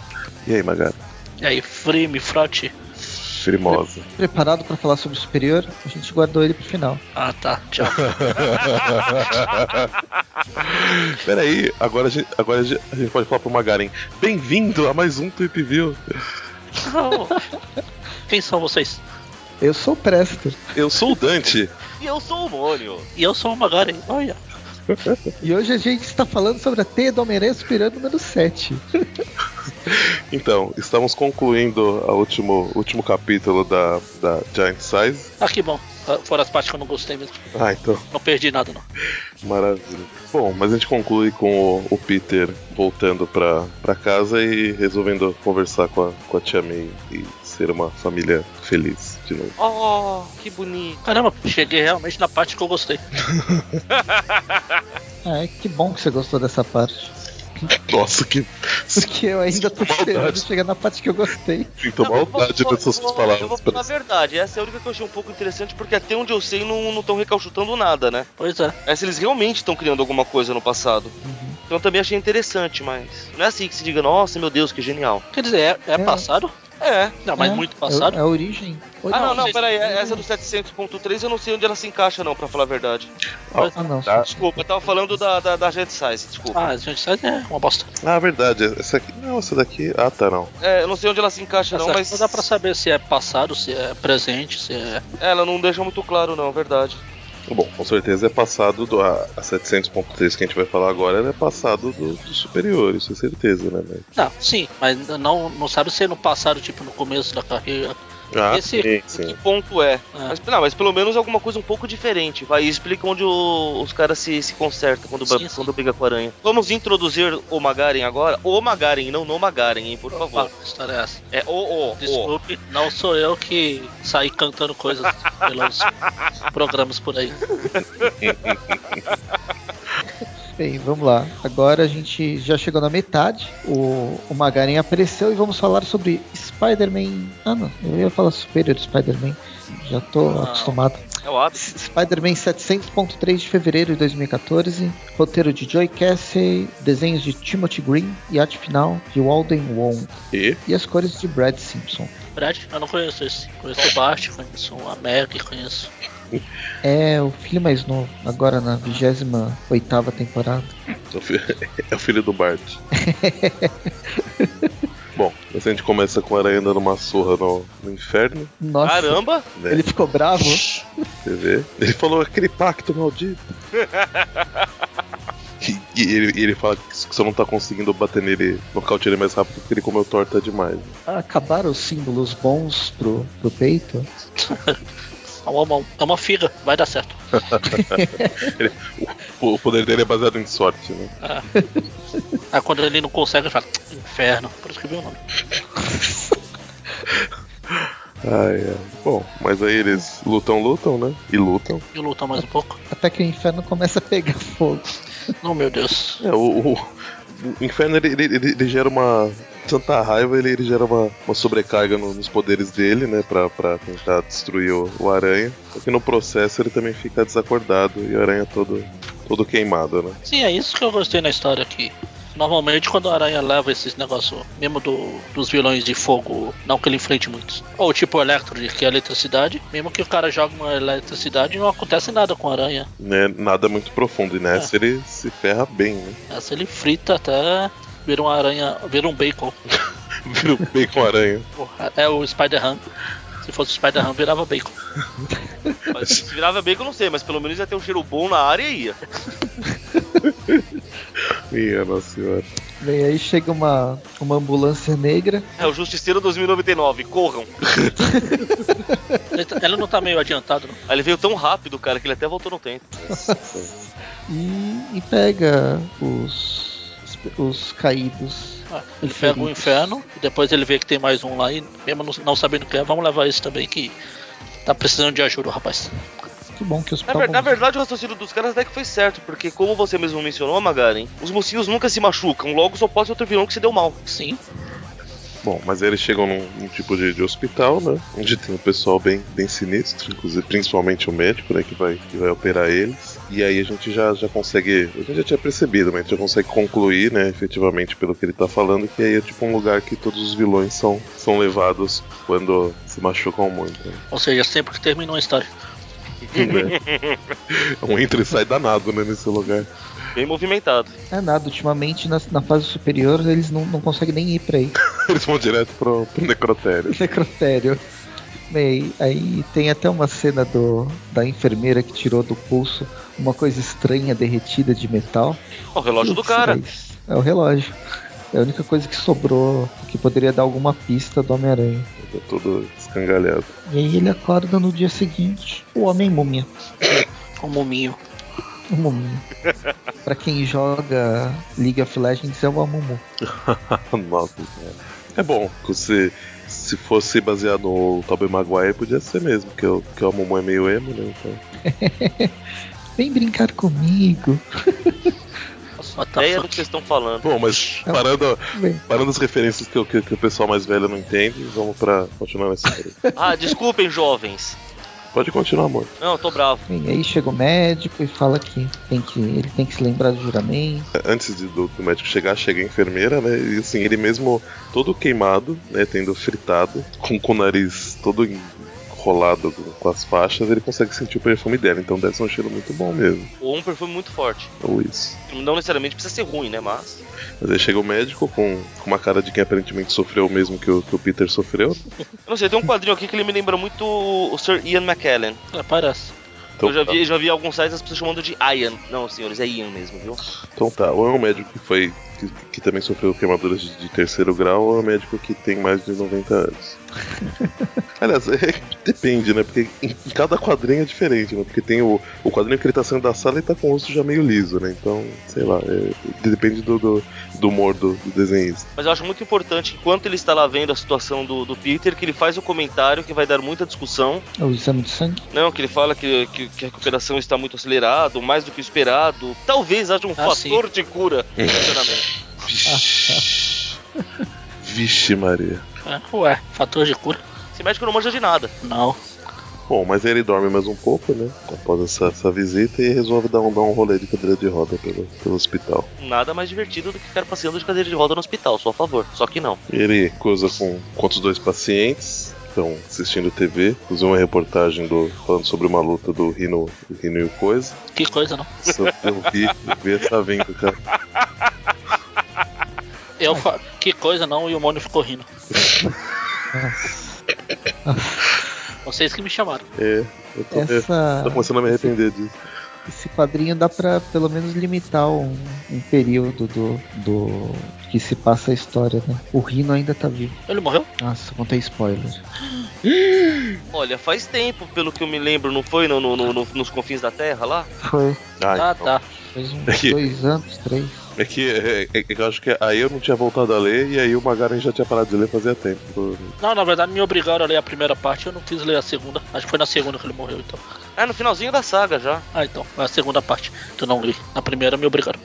E aí, Magari? E aí, frime, frote? Firmosa. Preparado para falar sobre o superior, a gente guardou ele pro final. Ah, tá. Tchau. *laughs* Peraí, agora a gente, agora a gente pode falar pro Magaren. Bem-vindo a mais um Tweep View. *laughs* Quem são vocês? Eu sou o Preston. Eu sou o Dante. e eu sou o Mônio. E eu sou o Magaren. Olha. e hoje a gente está falando sobre a teia do Homem-Aranha Superior número 7. *laughs* então, estamos concluindo o último, último capítulo da, da Giant Size. Ah, que bom. Ah, fora as partes que eu não gostei mesmo. Ah, então. Não perdi nada, não. Maravilha. Bom, mas a gente conclui com o, o Peter voltando pra, pra casa e resolvendo conversar com a, com a Tia May e ser uma família feliz de novo. Oh, que bonito. Caramba, cheguei realmente na parte que eu gostei. *laughs* é, que bom que você gostou dessa parte. Nossa, que. Porque eu ainda tô esperando chegar na parte que eu gostei. Sinto maldade nessas palavras. Eu vou falar a verdade, essa é a única que eu achei um pouco interessante, porque até onde eu sei não estão recalchutando nada, né? Pois é. Essa eles realmente estão criando alguma coisa no passado. Uhum. Então também achei interessante, mas não é assim que se diga, nossa, meu Deus, que genial. Quer dizer, é, é, é. passado? É. Não, mas é, muito passado. É, a origem. Ah, não, não, peraí. Essa do 700.3 eu não sei onde ela se encaixa, não, pra falar a verdade. Ah, ah não. Tá. Desculpa, eu tava falando da, da, da Jet Size, desculpa. Ah, a Jet Size é uma bosta. Ah, verdade. Essa aqui. Não, essa daqui. Ah, tá, não. É, eu não sei onde ela se encaixa, essa não, mas. Não dá pra saber se é passado, se é presente, se é. Ela não deixa muito claro, não, verdade. Bom, com certeza é passado do, a, a 700.3 que a gente vai falar agora é passado do, do superior, isso é certeza, né? Mas... Não, sim, mas não, não sabe se é no passado, tipo, no começo da carreira. Ah, Esse- sim, Que sim. ponto é? Ah. Mas, não, mas pelo menos alguma coisa um pouco diferente. Vai e explica onde o- os caras se, se consertam quando, Sim, sim. quando briga com a aranha. Vamos introduzir o Magaren agora? O Magaren, não no Magaren, hein, por favor. Que história é essa? É o, o, o. Desculpe, não sou eu que saí cantando coisas *laughs* pelos programas por aí. *laughs* Bem, vamos lá. Agora a gente já chegou na metade. O, o Magaren apareceu e vamos falar sobre Spider-Man. Ah, não. Eu ia falar Superior Spider-Man. Já tô Não. acostumado. É o hábito. Spider-Man 700.3 de fevereiro de 2014. Roteiro de Joy Casey. Desenhos de Timothy Green. E arte final de Walden Wong. E E as cores de Brad Simpson. Brad, eu não conheço esse. Conheço o Bart, conheço a Meg, conheço. É o filho mais novo. Agora na 28 temporada. é o *laughs* é o filho do Bart. *laughs* Bom, mas a gente começa com a aranha dando uma surra no, no inferno, Nossa. Caramba! né? Ele ficou bravo. Você vê? Ele falou aquele pacto maldito. E, *laughs* e ele, ele fala que você não tá conseguindo bater nele, nocautear ele mais rápido porque ele comeu torta demais. Acabaram os símbolos bons pro, pro peito. É uma, é uma figa, vai dar certo. *laughs* Ele- o, o poder dele é baseado em sorte, né? Aí quando ele não consegue, ele fala, inferno. Por isso que viu o nome. Ai, ai. Bom, mas aí eles lutam, lutam, né? E lutam. E luta mais um pouco. Até que o inferno começa a pegar fogo. Oh meu Deus. É, o- o inferno ele, ele, ele- gera uma. Tanta raiva, ele, ele gera uma, uma sobrecarga no- nos poderes dele, né? Pra, pra tentar destruir o, o aranha. Só que no processo ele também fica desacordado e o aranha todo, todo queimado, né? Sim, é isso que eu gostei na história aqui. Normalmente quando a aranha leva esses negócios, mesmo do, dos vilões de fogo, não que ele enfrente muitos. Ou tipo o Electro, que é eletricidade, mesmo que o cara jogue uma eletricidade, não acontece nada com a aranha. né? Nada muito profundo. E nessa ele se ferra bem, né? Essa ele frita até vira uma aranha, vira um bacon. *laughs* Vira o bacon aranha. É o Spider-Ham. Se fosse o Spider-Ham, virava bacon. Mas *laughs* se virava eu não sei, mas pelo menos ia ter um cheiro bom na área e ia. *laughs* Minha nossa senhora. Bem, aí chega uma, uma ambulância negra. É o Justiceiro 2099, corram. *laughs* Tá- ele não tá meio adiantado, não? Aí ele veio tão rápido, cara, que ele até voltou no tempo. E, e pega os, os caídos. Ah, ele pega o inferno, e depois ele vê que tem mais um lá e, mesmo não, não sabendo o que é, vamos levar esse também que tá precisando de ajuda, rapaz. Que bom que o Na, ver- na verdade, o raciocínio dos caras até que foi certo, porque como você mesmo mencionou, Magaren, os mocinhos nunca se machucam, logo só pode ser outro vilão que se deu mal. Sim, Bom, mas aí eles chegam num, num tipo de, de hospital, né? Onde tem um pessoal bem, bem sinistro, inclusive principalmente o médico, né? Que vai, que vai operar eles. E aí a gente já, já consegue. A gente já tinha percebido, mas a gente já consegue concluir, né? Efetivamente, pelo que ele tá falando, que aí é tipo um lugar que todos os vilões são, são levados quando se machucam muito. Né? ou seja, sempre que termina uma história. Né? É *laughs* um entra e sai danado, né? Nesse lugar. Bem movimentado. É nada, ultimamente na, na fase superior eles não, não conseguem nem ir pra aí. *laughs* Eles vão direto pro, pro necrotério. Necrotério. Bem, aí tem até uma cena do, da enfermeira que tirou do pulso uma coisa estranha derretida de metal. Ó, o relógio do cara. isso? É o relógio. É a única coisa que sobrou que poderia dar alguma pista do Homem-Aranha. Tá todo escangalhado. E aí ele acorda no dia seguinte, o Homem-Múmia. O muminho. O Muminho. *laughs* pra quem joga League of Legends é o Amumu. *laughs* Nossa senhora. É bom, que se, se fosse baseado no Tobey Maguire, podia ser mesmo, porque o, porque o Amumu é meio emo, né? Então. *laughs* Vem brincar comigo. A the ideia do que vocês estão falando. Bom, mas parando, Vem. parando as referências que, o- que, que o pessoal mais velho não entende, vamos pra continuar nessa *laughs* série. Ah, desculpem, jovens. Pode continuar, amor. Não, eu tô bravo. Bem, aí chega o médico e fala que, tem que ele tem que se lembrar do juramento. Antes de- do, do médico chegar, chega a enfermeira, né? E assim, ele mesmo todo queimado, né? Tendo fritado, com, com o nariz todo com, com as faixas, ele consegue sentir o perfume dela. Então deve ser um cheiro muito bom mesmo. Ou um perfume muito forte. Ou isso. Não necessariamente precisa ser ruim, né? Mas. Mas aí chega o médico com, com uma cara de quem aparentemente sofreu o mesmo que o, que o Peter sofreu. Eu não sei, tem um quadrinho aqui que ele me lembra muito o Sir Ian McKellen. É, parece. Então eu já tá. vi, já vi alguns sites as pessoas chamando de Ian. Não, senhores, é Ian mesmo, viu? Então tá, ou é um médico que foi. que, que também sofreu queimaduras de, de terceiro grau, ou é um médico que tem mais de 90 anos. *laughs* Aliás, é, depende, né? Porque em, em cada quadrinho é diferente, né? Porque tem o, o quadrinho que ele tá saindo da sala e tá com o rosto já meio liso, né? Então, sei lá, é, depende do, do, do humor do, do desenhista. Mas eu acho muito importante, enquanto ele está lá vendo a situação do, do Peter, que ele faz o comentário que vai dar muita discussão. O exame de sangue. Não, que ele fala que, que, que a recuperação está muito acelerado, mais do que o esperado. Talvez haja um Ah, fator de cura no funcionamento. *laughs* Vixe. Vixe, Maria. É, ué, fator de cura? Esse médico não manja de nada. Não. Bom, mas ele dorme mais um pouco, né? Após essa, essa visita e resolve dar um, dar um rolê de cadeira de roda pelo, pelo hospital. Nada mais divertido do que ficar passeando de cadeira de roda no hospital, só a favor. Só que não. Ele cruza com, com outros dois pacientes, estão assistindo TV, inclusive uma reportagem do, falando sobre uma luta do Rino, do Rino e o Coisa. Que coisa, não. Só eu vi, eu vi essa vindo, cara. Eu fa... Que coisa, não, e o Mônio ficou rindo. *laughs* Vocês que me chamaram. É, eu tô, Essa, tô começando a me arrepender disso. esse quadrinho dá pra pelo menos limitar um, um período do, do que se passa a história, né? O Rino ainda tá vivo. Ele morreu? Nossa, contei spoiler. *gasps* Olha, faz tempo, pelo que eu me lembro, não foi no, no- no- nos confins da Terra lá? Foi. Ah, Ah, então. tá. Faz uns Aqui. dois anos, três. É que, é, é que eu acho que aí eu não tinha voltado a ler e aí o Magaren já tinha parado de ler fazia tempo. Não, na verdade me obrigaram a ler a primeira parte, eu não quis ler a segunda. Acho que foi na segunda que ele morreu, então. É, no finalzinho da saga já. Ah, então, é a segunda parte. Tu não li. Na primeira me obrigaram.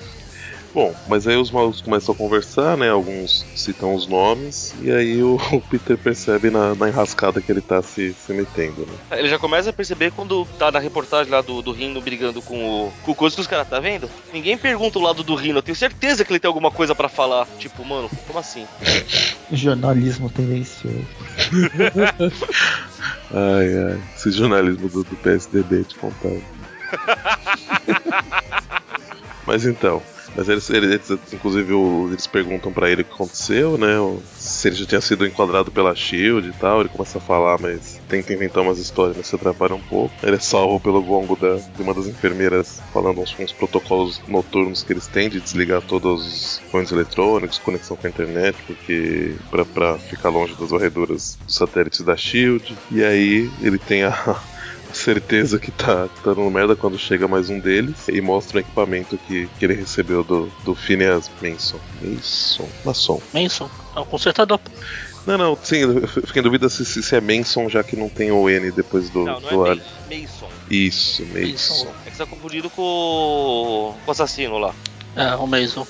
Bom, mas aí os malucos começam a conversar, né? Alguns citam os nomes, e aí o, *laughs* o Peter percebe na, na enrascada que ele tá se, se metendo, né? Ele já começa a perceber quando tá na reportagem lá do, do Rino brigando com o, com o coisa que os caras tá vendo. Ninguém pergunta o lado do Rino, eu tenho certeza que ele tem alguma coisa pra falar. Tipo, mano, como assim? *laughs* Jornalismo tendencioso. *laughs* Ai, ai. Esse jornalismo do, do PSDB te contando. mas então. Mas eles, eles inclusive, eles perguntam pra ele o que aconteceu, né? Se ele já tinha sido enquadrado pela Shield e tal. Ele começa a falar, mas tenta inventar umas histórias, mas se atrapalha um pouco. Ele é salvo pelo gongo da, de uma das enfermeiras, falando uns, uns protocolos noturnos que eles têm de desligar todos os fones eletrônicos, conexão com a internet, porque pra ficar longe das varreduras dos satélites da Shield. E aí ele tem a certeza que tá, que tá dando merda quando chega mais um deles e mostra o equipamento que, que ele recebeu do, do Phineas Manson. Mason? Mason. Manson, é o consertador. Não, não, sim, eu fiquei em dúvida se, se, se é Manson, já que não tem o N depois do, Não, não do é Mason. Isso, Mason. Mason. É que você tá confundido com o, com o assassino lá. É, o Mason.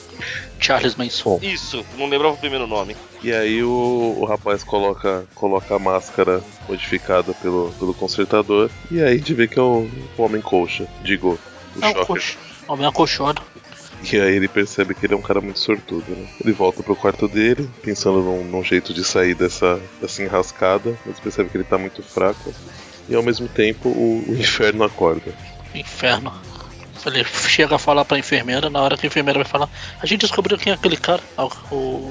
Charles Manson. Isso, não lembrava o primeiro nome. e aí o, o rapaz coloca, coloca a máscara modificada pelo, pelo consertador e aí a gente vê que é o, o Homem Colcha, digo, o É um coxo. Homem acolchoado. E aí ele percebe que ele é um cara muito sortudo, né? Ele volta pro quarto dele, pensando num, num jeito de sair dessa, dessa enrascada, mas percebe que ele tá muito fraco. E ao mesmo tempo o, o inferno acorda. Inferno. Ele chega a falar pra enfermeira, na hora que a enfermeira vai falar, a gente descobriu quem é aquele cara. O,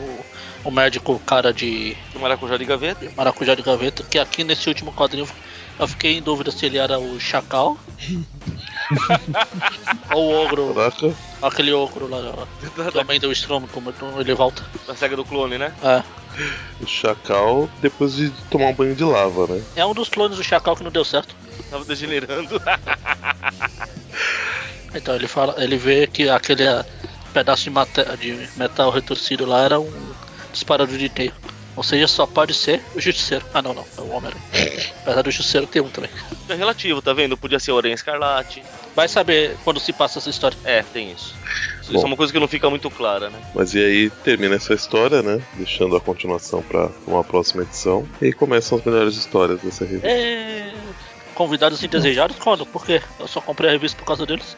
o médico, o cara de Maracujá de Gaveta. maracujá de gaveta, que aqui nesse último quadrinho eu fiquei em dúvida se ele era o Chacal *laughs* ou o ogro, Caraca, aquele ogro lá, também deu Strom, como ele volta. Da saga do clone, né? É. o Chacal depois de tomar um banho de lava, né? É um dos clones do Chacal que não deu certo. Tava degenerando. *laughs* Então ele fala, ele vê que aquele eh, pedaço de, mate- de metal retorcido lá era um disparador de teia. Ou seja, só pode ser o Justiceiro. Ah não, não, é o Homem. Apesar do Justiceiro ter um também. É relativo, tá vendo? Podia ser o Aranha Escarlate. Vai saber quando se passa essa história. É, tem isso. Isso Bom. é uma coisa que não fica muito clara, né? Mas e aí termina essa história, né? Deixando a continuação pra uma próxima edição. E aí começam as melhores histórias dessa revista. É... Convidados indesejados? Quando? Por quê? Eu só comprei a revista por causa deles.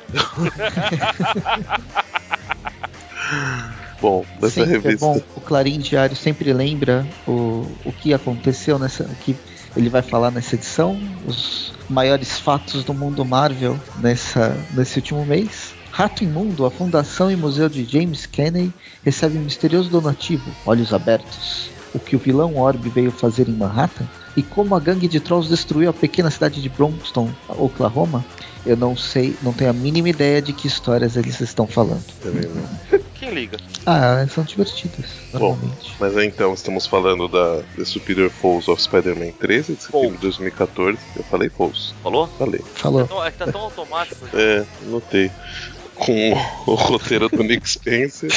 Bom, dessa Sempre é revista. bom. O Clarim Diário sempre lembra o, o que aconteceu nessa. O que ele vai falar nessa edição, os maiores fatos do mundo Marvel nessa, nesse último mês. Rato Imundo, a Fundação e Museu de James Kenney recebe um misterioso donativo, olhos abertos. O que o vilão Orb veio fazer em Manhattan? E como a gangue de trolls destruiu a pequena cidade de Bronxton, Oklahoma, eu não sei, não tenho a mínima ideia de que histórias eles estão falando. Também não. *laughs* Quem liga? Ah, são divertidas, normalmente. Mas aí então, estamos falando da The Superior Foes of Spider-Man 13, de setembro de 2014. Eu falei Foes. Falou? Falei. Falou. Então, é que tá tão automático. É, notei. Com o, o roteiro do Nick Spencer,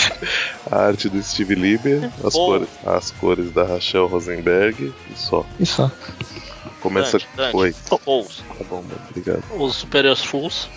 a arte do Steve Lieber, as, cores, as cores da Rachel Rosenberg e só. E só. Começa. Dante, Dante. Oi, Fouls. tá bom, mano, obrigado. Os superiores Fools.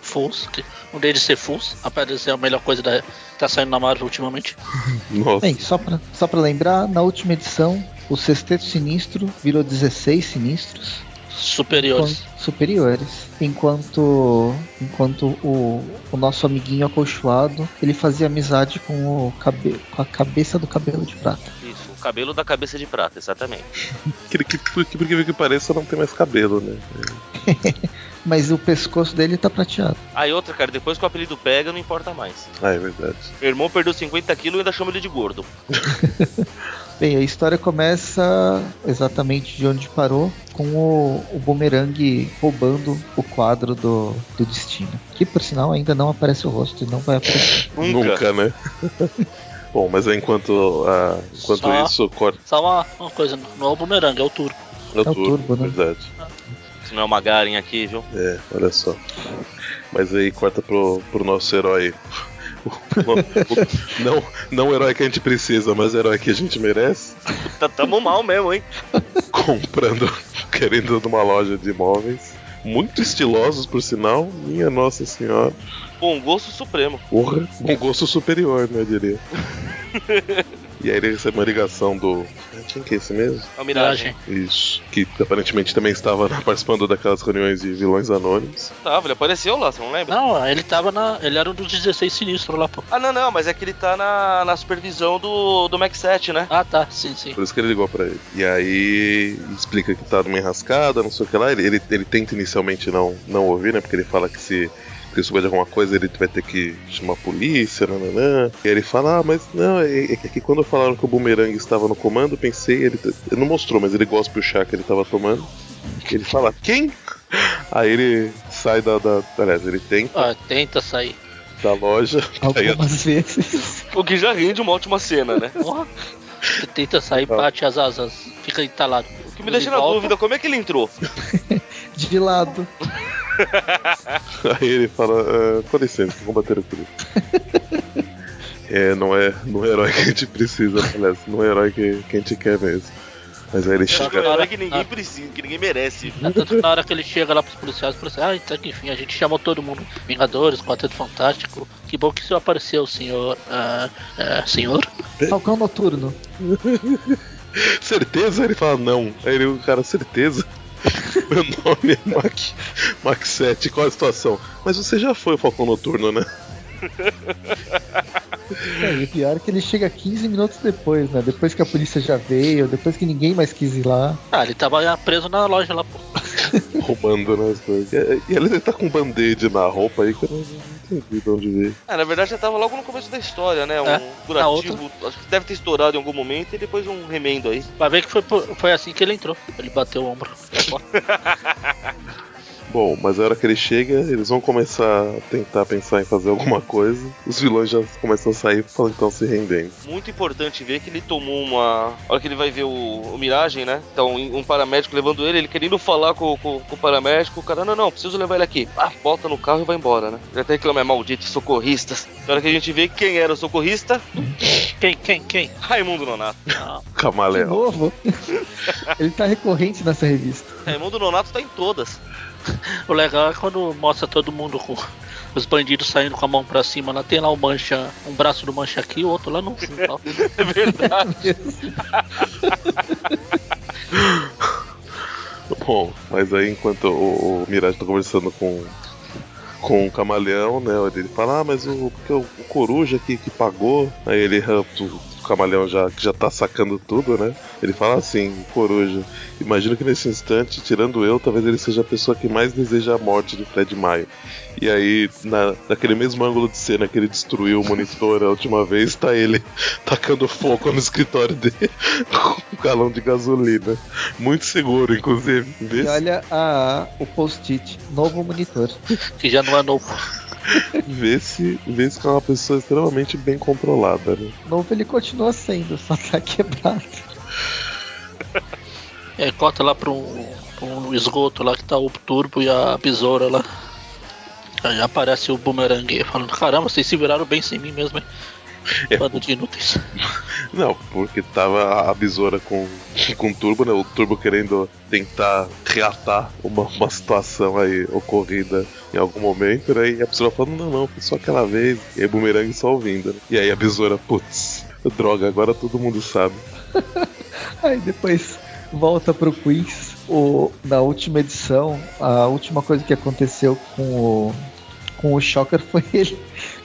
Fools. Um deles ser Fools. Aparece a melhor coisa da, que tá saindo na Marvel ultimamente. *laughs* Nossa, Bem, só pra, só pra lembrar, na última edição, o sexteto sinistro virou 16 sinistros. Superiores. enquanto- superiores. Enquanto, enquanto o, o nosso amiguinho acolchoado, ele fazia amizade com, o cabe, com a cabeça do cabelo de prata. Isso, o cabelo da cabeça de prata, exatamente. *laughs* que, que, que, que, que pareça, não tem mais cabelo, né? *laughs* Mas o pescoço dele tá prateado. Ah, e outra, cara, depois que o apelido pega, não importa mais. Ah, é verdade. Meu irmão perdeu 50 quilos e ainda chama ele de gordo. *laughs* Bem, a história começa exatamente de onde parou, com o, o Boomerang roubando o quadro do, do destino. Que por sinal ainda não aparece o rosto e não vai aparecer. *laughs* Nunca. né? *laughs* Bom, mas aí enquanto, ah, enquanto Só- isso, corta. Só uma, uma coisa, não é o Boomerang, é o Turbo. É o o turbo, turbo, né? verdade. Isso não é uma Garen aqui, viu? É, olha só. Mas aí corta pro, pro nosso herói. O- *laughs* não, não o herói que a gente precisa, mas o herói que a gente merece. Tá, tamo mal mesmo, hein? Comprando, querendo numa loja de imóveis. Muito estilosos, por sinal. Minha Nossa Senhora. Bom gosto supremo. Porra, um gosto superior, né, eu diria. *laughs* E aí ele recebe uma ligação do. Quem que é esse mesmo? É uma miragem. Isso. Que aparentemente também estava *laughs* participando daquelas reuniões de vilões anônimos. Tava, ele apareceu lá, você não lembra? Não, ele tava na. Ele era um dos 16 sinistros lá, pô. Ah, não, não, mas é que ele tá na, na supervisão do, do Max 7, né? Ah, tá, sim, sim. Por isso que ele ligou pra ele. E aí explica que tá numa enrascada, não sei o que lá. Ele, ele, ele tenta inicialmente não, não ouvir, né? Porque ele fala que se se ele souber de alguma coisa, ele vai ter que chamar a polícia, nananã. E aí ele fala, ah, mas não, é, é que quando falaram que o Boomerang estava no comando, pensei, ele, ele não mostrou, mas ele gospe o chá que ele tava tomando. Ele fala, quem? *laughs* Aí ele sai da. da aliás, ele tenta Ah, tenta sair. da loja. *laughs* Aí Algumas vezes. *laughs* O que já rende uma ótima cena, né? Ele tenta sair, bate as asas, fica entalado. O que me deixa na volta. dúvida, como é que ele entrou? De lado. *laughs* Aí ele fala, ah, com licença, vamos bater o Chris. *laughs* É, não é, não é herói que a gente precisa, aliás, não é herói que, que a gente quer mesmo. Mas aí ele é chega. herói que ninguém precisa, que ninguém merece. É, tanto que na hora que ele chega lá pros policiais, os policiais, ah, então que enfim, a gente chamou todo mundo. Vingadores, Quarteto Fantástico. Que bom que o senhor apareceu, senhor. ah, ah, senhor? Falcão Noturno. *laughs* Certeza? Ele fala, não. Aí ele, o cara, certeza? *laughs* Meu nome é Mac, Mac 7, qual a situação? Mas você já foi o Falcão Noturno, né? É, e o pior é que ele chega 15 minutos depois, né? Depois que a polícia já veio, depois que ninguém mais quis ir lá. Ah, ele tava preso na loja lá, pô. Roubando né, as coisas. E, e ele tá com um band-aid na roupa aí que eu não, não entendi de onde veio. Ah, na verdade já tava logo no começo da história, né? Um É, curativo, acho que deve ter estourado em algum momento e depois um remendo aí. Vai ver que foi, foi assim que ele entrou. Ele bateu o ombro. *laughs* Bom, mas a hora que ele chega, eles vão começar a tentar pensar em fazer alguma coisa. Os vilões já começam a sair falando que estão se rendendo. Muito importante ver que ele tomou uma. A hora que ele vai ver o, o Miragem, né? Então, um paramédico levando ele, ele querendo falar com, com- com o paramédico, o cara, não, não, preciso levar ele aqui. Ah, bota no carro e vai embora, né? Ele até reclama, é maldito, socorristas. Na hora que a gente vê quem era o socorrista, Quem, quem, quem? Raimundo Nonato. Ah, De Camaleão. novo. *laughs* ele tá recorrente nessa revista. Raimundo Nonato tá em todas. *laughs* o legal é quando mostra todo mundo com os bandidos saindo com a mão pra cima. Lá tem lá o mancha, um braço do mancha aqui, o outro lá no fundo. *laughs* É verdade. *laughs* Bom, mas aí enquanto o, o Mirage tá conversando com, com o camaleão, né? Ele fala, ah, mas o, porque o, o coruja que, que pagou. Aí ele, ah, o camaleão já, que já tá sacando tudo, né? Ele fala assim, coruja, imagino que nesse instante, tirando eu, talvez ele seja a pessoa que mais deseja a morte de Fred Maio. E aí, na, naquele mesmo ângulo de cena que ele destruiu o monitor a última vez, tá ele *laughs* tacando fogo no escritório dele *laughs* com um galão de gasolina. Muito seguro, inclusive. E olha a, o post-it, novo monitor. *laughs* Que já não é novo. Vê se, vê se é uma pessoa extremamente bem controlada, né? Novo ele continua sendo, só tá quebrado. Aí corta lá pra um, pra um esgoto lá que tá o turbo e a besoura lá. Aí aparece o bumerangue falando, caramba, vocês se viraram bem sem mim mesmo, hein? É, Bando de inúteis. Não, porque tava a- besoura com, com turbo, né? O turbo querendo tentar reatar uma, uma situação aí ocorrida em algum momento, né? E a pessoa falando, não, não, foi só aquela vez. E aí o bumerangue só ouvindo, né? E aí a besoura, putz, droga, agora todo mundo sabe. *laughs* Aí depois volta pro quiz. O, na última edição, a última coisa que aconteceu com o, com o Shocker foi *laughs* ele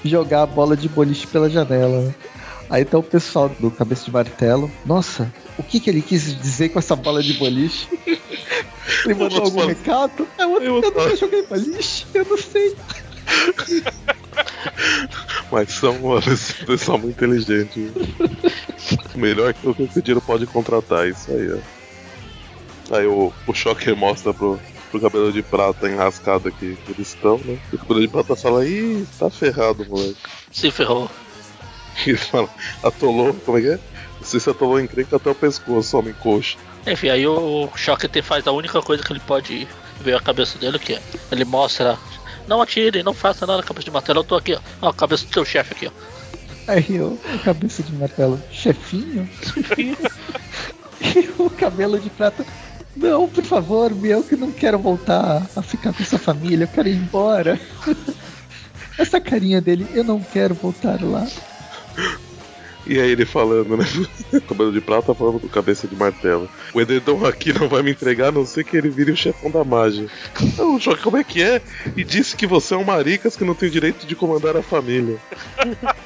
jogar a bola de boliche pela janela. né? Aí tá o pessoal do Cabeça de Martelo. Nossa, o que, que ele quis dizer com essa bola de boliche? *laughs* Ele mandou algum fazer. recado? É, Eu, eu nunca joguei boliche, eu não sei. *laughs* Mas são uma pessoa muito inteligente. Melhor que o que o dinheiro pode contratar, isso aí, ó. Aí o, o Shocker mostra pro, pro cabelo de prata enrascado aqui que eles estão, né? E o cabelo de prata fala, ih, tá ferrado, moleque. Se ferrou. *laughs* E ele fala, atolou, como é que é? Você se atolou em encrenca até o pescoço, homem coxo. Enfim, aí o Shocker faz a única coisa que ele pode ver a cabeça dele, que é ele mostra. Não atire, não faça nada na cabeça de martelo, eu tô aqui, ó. Ó, a cabeça do teu chefe aqui, ó. Aí o, o Cabeça de Martelo, chefinho? *laughs* e o cabelo de prata. Não, por favor, eu que não quero voltar a ficar com essa família, eu quero ir embora. *laughs* Essa carinha dele, eu não quero voltar lá. E aí ele falando, né? *laughs* cabelo de prata falando com cabeça de martelo. O edredom aqui não vai me entregar, a não ser que ele vire o chefão da magia. Não, Choque, como é que é? E disse que você é um maricas que não tem direito de comandar a família.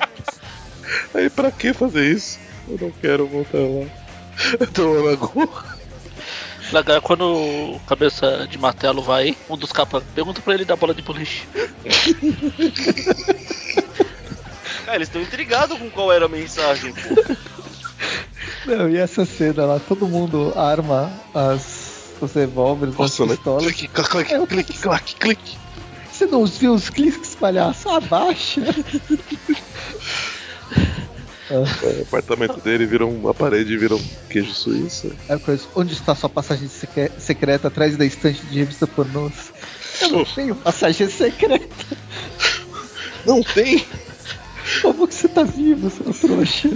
*laughs* aí pra que fazer isso? Eu não quero voltar lá. Eu tô na lagoa. Legal é quando o cabeça de martelo vai, um dos capas pergunta pra ele da bola de boliche. *laughs* Cara, eles estão intrigados com qual era a mensagem, pô. Não, e essa cena lá, todo mundo arma as, os revólveres, Nossa, as né? pistolas. Clique, clique, clique, clique, clique. Você não viu os cliques, palhaço? Abaixa. *laughs* O apartamento dele vira uma parede e vira um queijo suíço. A coisa, onde está sua passagem secre- secreta atrás da estante de revista pornôs? Eu não tenho passagem secreta. Não tem! Como que você tá vivo, seu trouxa?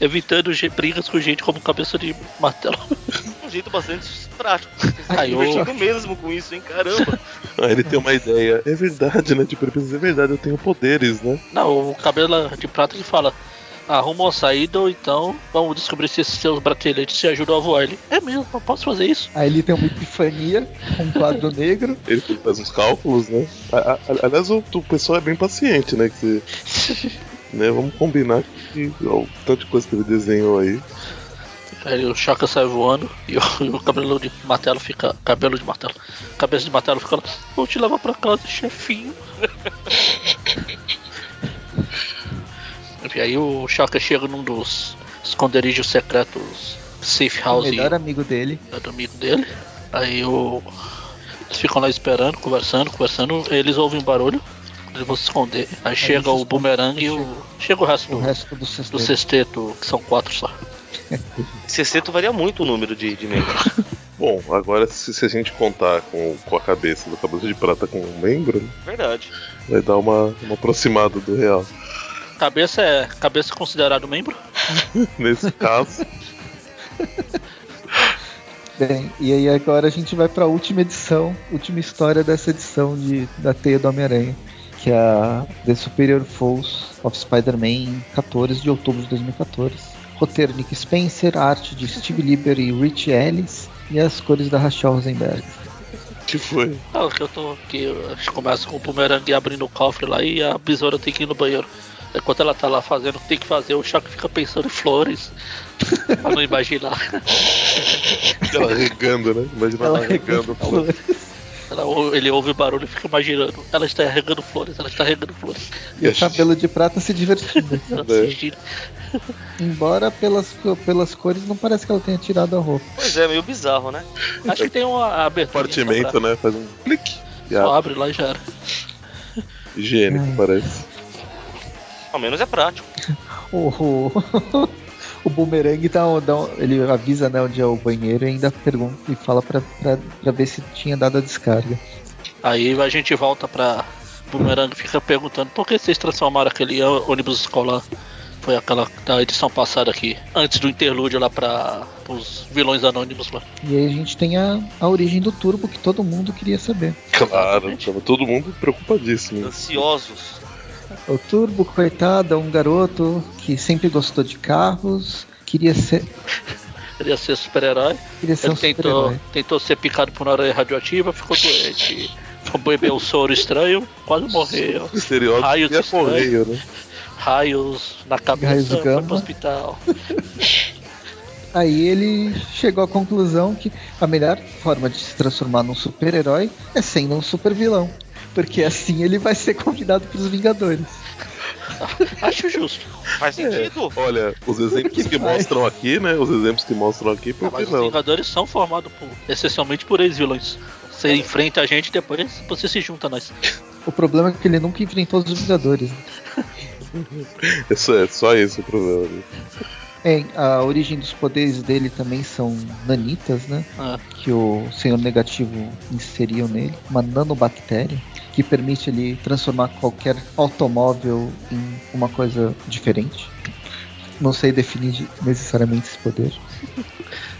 Evitando brigas com gente como cabeça de martelo. Um jeito bastante prático. Ô. divertindo mesmo com isso, hein? Caramba. Aí ele tem uma ideia. É verdade, né? Tipo, ele pensa, é verdade, eu tenho poderes, né? Não, o cabelo de prata que fala. Arruma uma saída ou então vamos descobrir se esses seus brateletes te ajudam a voar. Ele, é mesmo, eu posso fazer isso? Aí ele tem uma epifania com um quadro *laughs* negro. Ele faz uns cálculos, né? A- a- aliás, o, o pessoal é bem paciente, né? Que você, *laughs* né? Vamos combinar que ó, o tanto de coisa que ele desenhou aí. Aí o Chaka sai voando e o, *laughs* e o cabelo de martelo fica. Cabelo de martelo. Cabeça de martelo fica lá. Vou te levar pra casa, chefinho. Enfim, aí o Chaka chega num dos esconderijos secretos safe O house melhor amigo dele. do amigo dele. Aí o. Eles ficam lá esperando, conversando, conversando. Eles ouvem um barulho. Eles vão se esconder. Aí chega se o bumerangue e o. Chega o resto O do, resto do do sexteto. sexteto, que são quatro só. *laughs* Sexteto varia muito o número de, de membros. *laughs* Bom, agora se, se a gente contar com, com a cabeça do cabelo de prata com um membro, né, Verdade. vai dar uma, uma aproximada do real. Cabeça é. Cabeça considerado membro? *laughs* Nesse caso, Bem, e aí agora a gente vai pra última edição, última história dessa edição de, da Teia do Homem-Aranha, que é a The Superior Foes of Spider-Man, 14 de outubro de 2014. Roteiro Nick Spencer, arte de Steve Lieber e Rich Ellis, e as cores da Rachel Rosenberg. que foi? Ah, que eu tô aqui. eu acho que Começa com o bumerangue abrindo o cofre lá e a besoura tem que ir no banheiro. Enquanto ela tá lá fazendo o que tem que fazer, o Choque fica pensando em flores. *laughs* pra não imaginar. Ela regando, né? Imagina ela, Ela regando flores. Ela ele ouve o barulho e fica imaginando. Ela está regando flores, ela está regando flores. E o cabelo de prata se divertindo. *laughs* É. Embora pelas, pelas cores não parece que ela tenha tirado a roupa. Pois é, meio bizarro, né? Acho que tem uma abertura. Compartimento, né? Faz um clique. Só abre. lá e já era. Higiênico, parece. Ao menos é prático. *laughs* O, o, *laughs* o boomerang dá, um- dá ele avisa né, onde é o banheiro e ainda pergunta e fala pra, pra, pra ver se tinha dado a descarga. Aí a gente volta pra. Boomerang fica perguntando por que vocês transformaram aquele ônibus escolar. Foi aquela da edição passada aqui, antes do interlúdio lá para os vilões anônimos lá. E aí a gente tem a, a origem do turbo que todo mundo queria saber. Claro, tava todo mundo preocupadíssimo. Ansiosos. O turbo, coitado, é um garoto que sempre gostou de carros, queria ser, Queria ser super-herói. queria ser Ele um tentou, super-herói. tentou ser picado por uma aranha radioativa, ficou doente. Bebeu um soro estranho, quase morreu. *laughs* Estereótipo Raios a estranhos. correio, né? Raios na Raios cabeça, foi gama. pro hospital. *laughs* Aí ele chegou à conclusão que a melhor forma de se transformar num super-herói é sendo um super-vilão. Porque assim ele vai ser convidado pros Vingadores. *laughs* Acho justo. Faz sentido. Olha, os exemplos *laughs* Que que, mostram aqui, né? Os exemplos que mostram aqui, por mas os não? Vingadores são formados por, essencialmente por ex-vilões. Você enfrenta a gente depois você se junta a nós. O problema é que ele nunca enfrentou os Vingadores. *laughs* Isso é só esse o problema. né? É, a origem dos poderes dele também são nanitas, né? Ah, Que o Senhor Negativo inseriu nele. Uma nanobactéria que permite ele transformar qualquer automóvel em uma coisa diferente. Não sei definir de- necessariamente esse poder.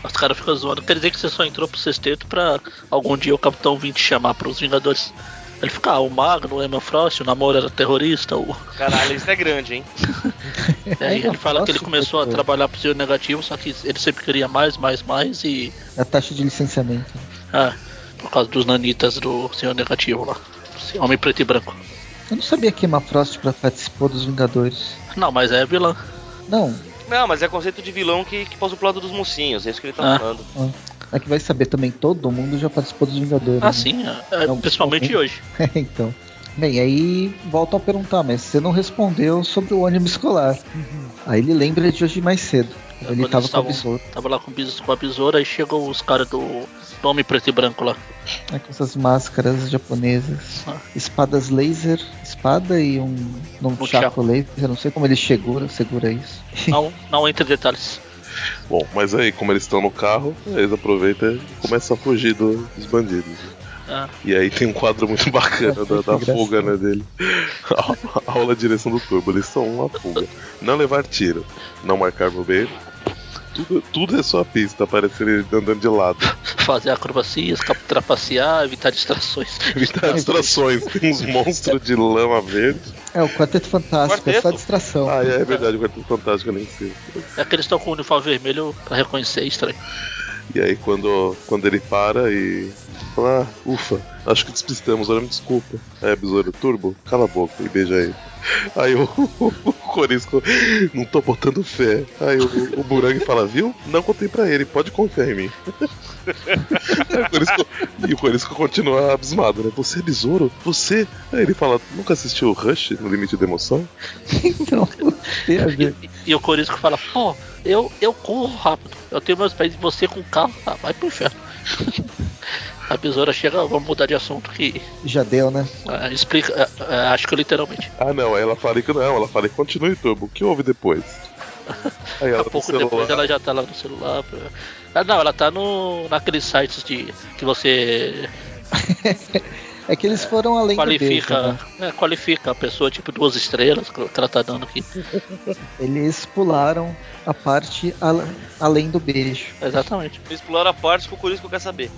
os caras ficam zoando. Quer dizer que você só entrou pro sexteto pra algum dia o Capitão vir te chamar pros Vingadores. Ele fica, ah, o Magno, o Emma Frost, o Namoro era terrorista. O... Caralho, isso é grande, hein? *laughs* E aí Emma ele fala que ele começou a trabalhar pro Senhor Negativo, só que ele sempre queria mais, mais, mais e. A taxa de licenciamento. Ah, por causa dos nanitas do Senhor Negativo lá. Esse Homem preto e branco. Eu não sabia que Emma Frost pra- participou dos Vingadores. Não, mas é vilã. Não, Não, mas é conceito de vilão que, que passa pro lado dos mocinhos, é isso que ele tá Ah. falando. ah, é que vai saber também, todo mundo já participou dos Vingadores. Ah, né? sim, é, é, Não, principalmente hoje. *laughs* então. Bem, aí volto a perguntar, mas você não respondeu sobre o ônibus escolar. Aí ele lembra de hoje mais cedo. É, ele tava com a besoura, Tava lá com, com a besoura e chegou os caras do, do Homem Preto e Branco lá. né, com essas máscaras japonesas. Ah. Espadas laser, espada e um num Um chaco laser. Eu não sei como ele segura, segura isso. *laughs* Não, não entre detalhes. Bom, mas aí, como eles estão no carro, eles aproveitam e começam a fugir do- dos bandidos. Ah, E aí tem um quadro muito bacana da, da fuga né, dele. A aula de direção do turbo, eles são uma fuga. Não levar tiro, não marcar bobeira. Tudo, tudo é só a pista, aparecer ele andando de lado. fazer acrobacias, trapacear, evitar distrações. Evitar distrações. Tem uns monstros de lama verde. É o Quarteto Fantástico, é só Quarteto? distração. Ah, é, é verdade, o Quarteto Fantástico ali em cima. É que eles estão com o uniforme vermelho pra reconhecer, estranho. E aí quando, quando ele para e fala, ah, ufa, acho que despistamos, olha, me desculpa. Aí a besoura turbo, cala a boca e beija ele. Aí o, *laughs* o, Corisco, não tô botando fé. Aí o, o Burang fala, viu? Não contei pra ele, pode confiar em mim. Aí o Corisco- e o Corisco continua abismado, né? Você é besouro? Você? Aí ele fala, nunca assistiu Rush no Limite da Emoção? Então, tem a ver. E, e o Corisco fala, pô, eu, eu corro rápido. Eu tenho meus pés e você com carro. Ah, vai pro inferno. A besoura chega, vamos mudar de assunto que Já deu, né? ah, explica, ah, ah, acho que literalmente. Ah não, aí ela fala que não, ela fala que continue turbo. O que houve depois? *laughs* Aí Daqui ela a pouco no depois ela já tá lá no celular. pra- Ah, não, ela tá no, naqueles sites de que você *laughs* É que eles foram além do qualifica, beijo, né? é, qualifica a pessoa tipo duas estrelas que ela tá dando aqui. Eles pularam a parte al- além do beijo. Exatamente. Eles pularam a parte que o Corisco quer saber.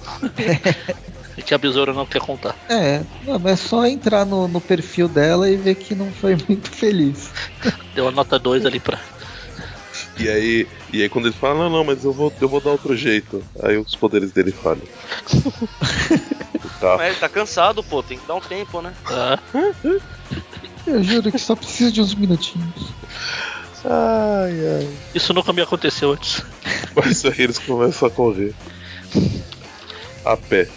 E *laughs* que a besoura não quer contar. É, não, mas é só entrar no, no perfil dela e ver que não foi muito feliz. *laughs* Deu a nota 2 ali pra. E aí, e aí quando ele fala, não, não, mas eu vou, eu vou dar outro jeito. Aí os poderes dele falham. *laughs* É, ele tá cansado, pô, tem que dar um tempo, né? Ah, Eu juro que só preciso de uns minutinhos. Ai, ai. Isso nunca me aconteceu antes. Mas aí eles começam a correr. A pé.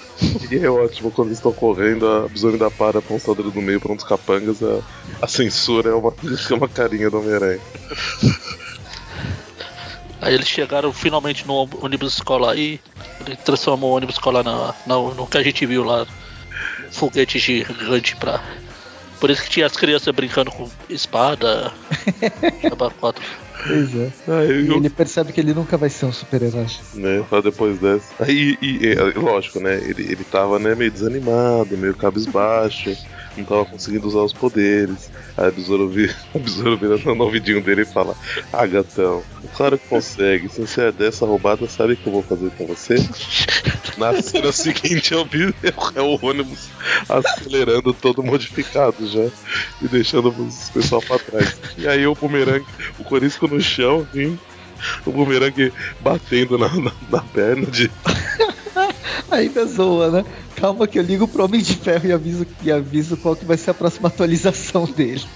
E é ótimo quando eles estão correndo, a besoura ainda para, aponta o dedo no meio para um dos capangas, a, a censura é uma, *laughs* é uma carinha do Homem-Aranha. Aí eles chegaram finalmente no ônibus escolar e ele transformou o ônibus escolar na, na- no que a gente viu lá. Foguete gigante pra. Por isso que tinha as crianças brincando com espada. *laughs* 4. Pois é. Aí E eu- ele percebe que ele nunca vai ser um super-herói. né, pra depois dessa. Aí, e, e, é, lógico, né, ele, ele tava, né, meio desanimado, meio cabisbaixo, não tava conseguindo usar os poderes. Aí a besoura vira, *laughs* no ouvidinho dele e fala, ah, gatão, claro que consegue, se você é dessa roubada, sabe o que eu vou fazer com você? Na cena *laughs* seguinte eu vi é o ônibus acelerando todo modificado já e deixando os pessoal pra trás. E aí o bumerangue, o corisco no chão, o bumerangue batendo na, na, na perna de. Ainda zoa, né? Calma que eu ligo pro Homem de Ferro e aviso, e aviso qual que vai ser a próxima atualização dele. *laughs*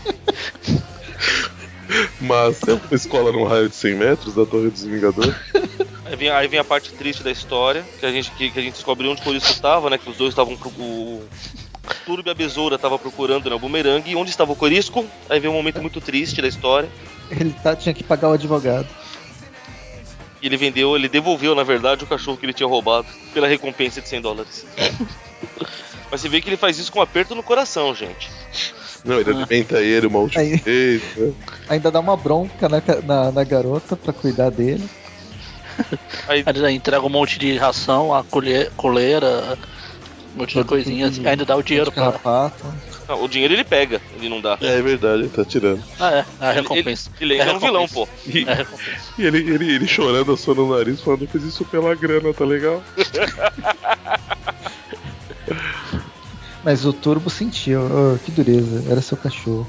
Mas tem uma escola num raio de 100 metros da Torre dos Vingadores. Aí vem, aí vem a parte triste da história, que a gente, que, que a gente descobre onde o Corisco tava, né? Que os dois estavam. pro- O Turbo e a Besoura estavam procurando né, o bumerangue. E onde estava o Corisco? Aí vem um momento muito triste da história. Ele tá, tinha que pagar o advogado. E ele vendeu, ele devolveu, na verdade, o cachorro que ele tinha roubado pela recompensa de 100 dólares. *laughs* Mas você vê que ele faz isso com um aperto no coração, gente. Não, ele alimenta ele uma última Aí. vez. Né? Ainda dá uma bronca na, na, na garota pra cuidar dele. Aí, Aí ele entrega um monte de ração, a colher, coleira, um monte de coisinhas, e ainda dá o dinheiro pra. Não, o dinheiro ele pega, ele não dá. É, é verdade, ele tá tirando. Ah, é, é a Ele- recompensa. Ele, ele ainda é um vilão, pô. E, É a recompensa. e ele, ele, ele chorando, assando o nariz, falando: Eu fiz isso pela grana, tá legal? *laughs* Mas o Turbo sentiu. Oh, que dureza. Era seu cachorro.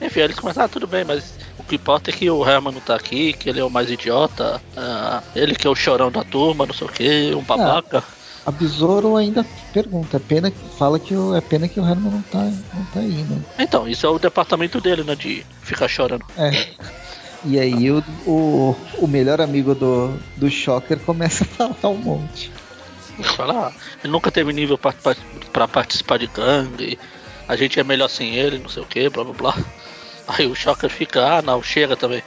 Enfim, aí eles começam, ah, tudo bem, mas o que importa é que o Herman não tá aqui, que ele é o mais idiota, ah, ele que é o chorão da turma, não sei o que, um babaca. A Besouro ainda pergunta. É pena, fala que o, é pena que o Herman não tá, não tá aí, né? Então, isso é o departamento dele, né, de ficar chorando. É. E aí o, o, o melhor amigo do, do Shocker começa a falar um monte. Fala, ah, ele nunca teve nível pra participar de gangue, a gente é melhor sem ele, não sei o que, blá blá blá. Aí o Shocker fica, ah não, chega também.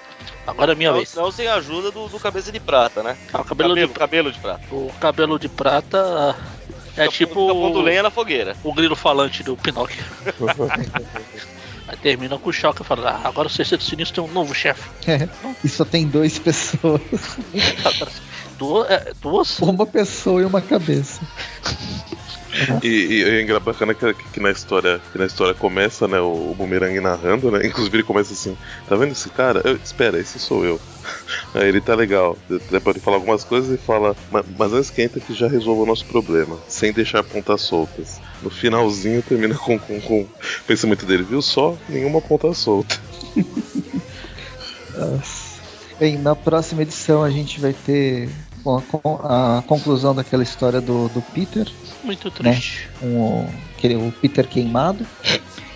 Agora é minha Não, vez. não sem a ajuda do, do cabeça de prata, né? Ah, o cabelo, cabelo, de, cabelo de prata. o cabelo de prata é Fica tipo pondo lenha na fogueira. o grilo falante do Pinóquio. *laughs* Aí termina com o Shocker falando, ah, agora o Sexteto Sinistro tem um novo chefe. É. *laughs* E só tem *laughs* duas pessoas. É, duas? Uma pessoa e uma cabeça. *laughs* E, e é bacana que, que na história que na história começa, né, o, o Boomerang narrando, né? Inclusive ele começa assim, tá vendo esse cara? Eu- espera, esse sou eu. *laughs* Aí ele tá legal. Depois ele fala algumas coisas e fala, "Ma- mas não esquenta que já resolva o nosso problema, sem deixar pontas soltas. No finalzinho termina *laughs* com, com, com o pensamento dele, viu só? Nenhuma ponta solta. Bem, na próxima edição a gente vai ter a, a conclusão daquela história do, do Peter, Muito triste. com o, aquele- o Peter queimado.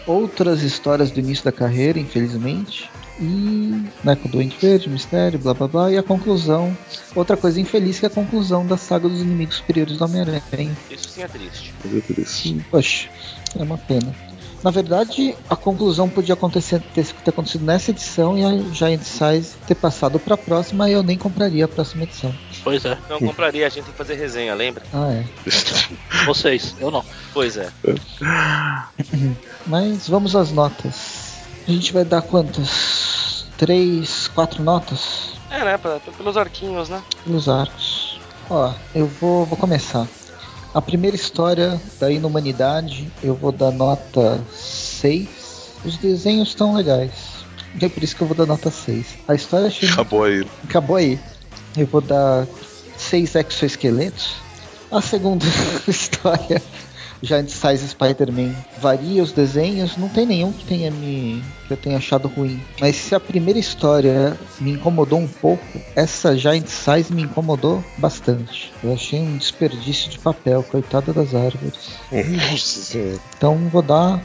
Outras histórias do início da carreira, infelizmente. E né, com o Doente Verde, Mistério, blá blá blá. E a conclusão. Outra coisa infeliz que é a conclusão da saga dos inimigos superiores do Homem-Aranha. Isso sim é triste. É triste. Poxa, é uma pena. Na verdade, a conclusão podia acontecer, ter, ter acontecido nessa edição e a Giant Size ter passado para a próxima e eu nem compraria a próxima edição. Pois é, Não compraria, a gente tem que fazer resenha, lembra? Ah, é. *laughs* vocês, eu não. Pois é. *laughs* Mas vamos às notas. A gente vai dar quantas? Três, quatro notas É, né? pra- pelos arquinhos, né? pelos arcos. Ó, eu vou, vou começar. A primeira história da Inumanidade eu vou dar nota 6. Os desenhos estão legais. É por isso que eu vou dar nota 6. A história achei Acabou aí. Acabou aí. Eu vou dar seis exoesqueletos. A segunda *laughs* história, Giant Size Spider-Man, varia os desenhos. Não tem nenhum que tenha me que eu tenha achado ruim. Mas se a primeira história me incomodou um pouco, essa Giant Size me incomodou bastante. Eu achei um desperdício de papel, coitada das árvores. Nossa senhora. Então vou dar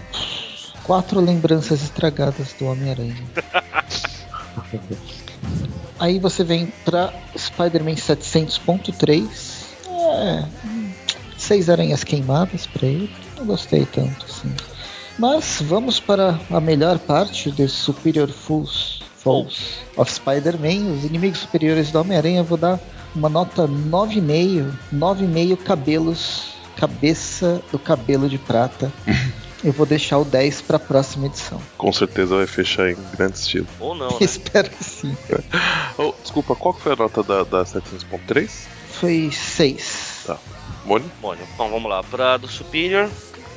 Quatro lembranças estragadas do Homem-Aranha. *laughs* Aí você vem pra Spider-Man 700.3. É, seis aranhas queimadas pra ele. Não gostei tanto, assim. Mas vamos para a melhor parte de Superior Fools, Falls of Spider-Man. Os inimigos superiores do Homem-Aranha. Vou dar uma nota 9,5. 9,5 cabelos. Cabeça do cabelo de prata. *laughs* Eu vou deixar o 10 para a próxima edição. Com certeza vai fechar em grande estilo. Ou não, *laughs* né? Espero que sim. *laughs* Oh, desculpa, qual que foi a nota da, da 700.3? Foi 6. Tá. Mônio? Mônio. Então vamos lá. Pra do Superior,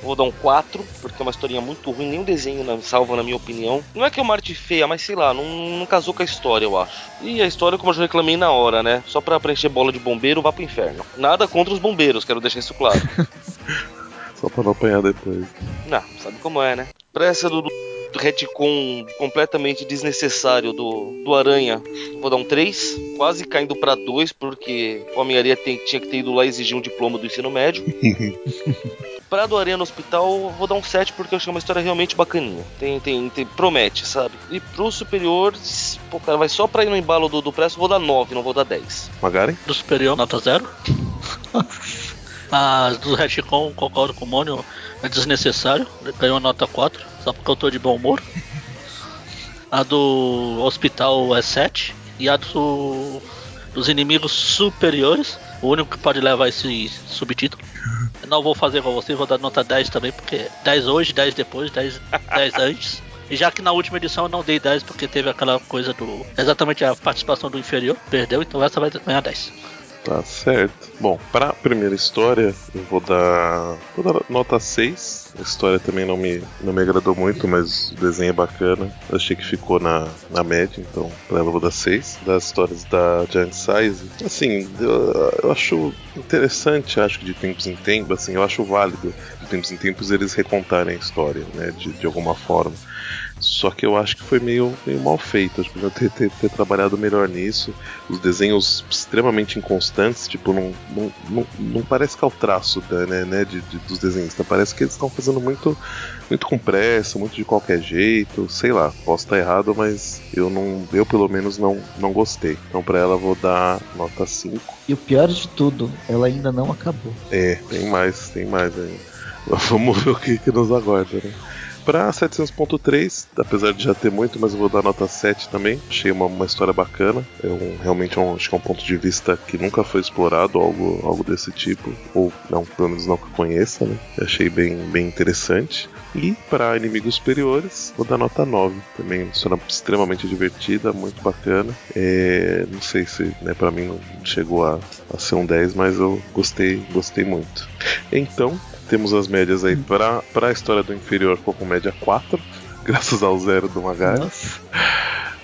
vou dar um 4, porque é uma historinha muito ruim, nem o desenho na- salva na minha opinião. Não é que é uma arte feia, mas sei lá, não, não casou com a história, eu acho. E a história, como eu já reclamei na hora, né? Só pra preencher bola de bombeiro, vá pro inferno. Nada contra os bombeiros, quero deixar isso claro. *laughs* Só pra não apanhar depois. não, sabe como é, né? Pra essa do, do retcon completamente desnecessário do, do Aranha, vou dar um 3, quase caindo para 2, porque o Homem-Aranha tinha que ter ido lá exigir um diploma do ensino médio. *laughs* pra do Aranha no Hospital, vou dar um 7, porque eu achei uma história realmente bacaninha. Tem, tem, tem promete, sabe? E pro Superior, pô, cara, vai só pra ir no embalo do, do preço, vou dar 9, não vou dar 10. Magari? Do Superior, nota 0? *laughs* A do retcon, concordo com o Mônio, é desnecessário. Ganhou a nota 4, só porque eu tô de bom humor. *laughs* A do hospital é 7. E a do, dos inimigos superiores, o único que pode levar esse subtítulo. Eu *laughs* não vou fazer com você, vou dar nota 10 também, porque 10 hoje, 10 depois, 10, 10 *laughs* antes. E já que na última edição eu não dei 10 porque teve aquela coisa do. Exatamente a participação do inferior, perdeu, então essa vai ganhar 10. Tá certo. Bom, pra primeira história, eu vou dar. Vou dar nota 6. A história também não me, não me agradou muito, mas o desenho é bacana. Eu achei que ficou na, na média, então pra ela eu vou dar 6. Das histórias da Giant Size, assim, eu, eu acho interessante, acho que de tempos em tempos, assim, eu acho válido de tempos em tempos eles recontarem a história, né, de, de alguma forma. Só que eu acho que foi meio, meio mal feito. Acho que podiam ter, ter, ter trabalhado melhor nisso. Os desenhos extremamente inconstantes, tipo, não, não, não, não parece que é o traço da, né, né, de, de- dos desenhistas. Parece que eles estão fazendo muito, muito com pressa, muito de qualquer jeito. Sei lá, posso estar errado, mas eu não. Eu pelo menos não, não gostei. Então pra ela vou dar nota 5. E o pior de tudo, ela ainda não acabou. É, tem mais, tem mais ainda. *laughs* Vamos ver o que, que nos aguarda, né? Pra 700.3, apesar de já ter muito, mas eu vou dar nota 7 também. Achei uma, uma história bacana. É um, realmente é um, acho que é um ponto de vista que nunca foi explorado, algo, algo desse tipo. Ou não, pelo menos não que conheça, né? Achei bem, bem interessante. E para inimigos superiores, vou dar nota 9. Também uma extremamente divertida, muito bacana. É, não sei se né, para mim não chegou a, a ser um 10, mas eu gostei, gostei muito. Então, temos as médias aí para a história do inferior ficou com média 4, *laughs* graças ao zero do Magari. Nossa.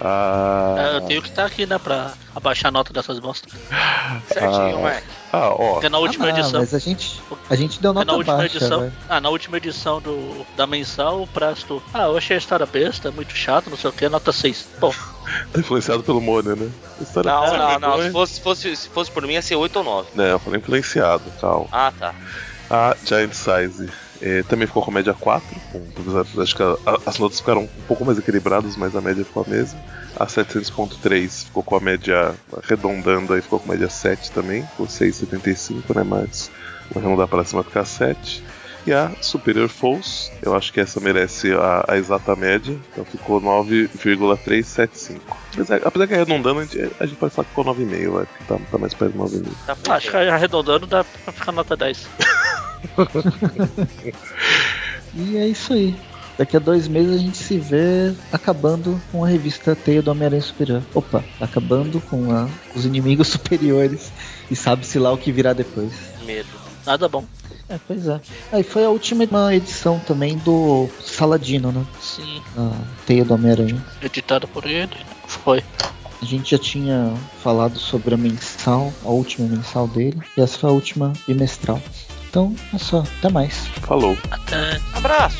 Ah, É, eu tenho que estar aqui, né, pra abaixar a nota dessas bostas. *laughs* Certinho, Ah. Ah, ó, Porque na última ah, não, edição. Mas a gente, a gente deu nota na última baixa, edição. né? Ah, na última edição do, da mensal, o Presto. Ah, eu achei a história besta, muito chato, não sei o que, nota 6. Bom, *laughs* tá influenciado pelo Mônio, né? História Não, sem não, não. vergonha. Se fosse, se, fosse, se fosse por mim, ia ser 8 ou 9. Não, eu falei influenciado, calma. Ah, tá. A Giant Size eh, também ficou com média 4. com- acho que a- a- as notas ficaram um pouco mais equilibradas, mas a média ficou a mesma. A 700.3 ficou com a média arredondando, aí ficou com média 7 também. Ficou 6,75, né? Mas arredondar para cima ficar 7. E a Superior Falls, eu acho que essa merece a, a exata média, então ficou 9,375. Apesar, apesar que arredondando, a gente, a gente pode falar que ficou 9,5, vai, porque tá, tá mais perto de 9,5. Tá acho que arredondando dá pra ficar nota 10. *laughs* E é isso aí. Daqui a dois meses a gente se vê acabando com a revista Teia do Homem-Aranha Superior. Opa, acabando com a- os inimigos *laughs* superiores. E sabe-se lá o que virá depois. Medo. Nada bom. É, pois é. Aí foi a última edição também do Saladino, né? Sim, A Teia do Homem-Aranha. editada por ele. Foi. A gente já tinha falado sobre a mensal, a última mensal dele. E essa foi a última bimestral. Então, é só. Até mais. Falou. Até. Abraço.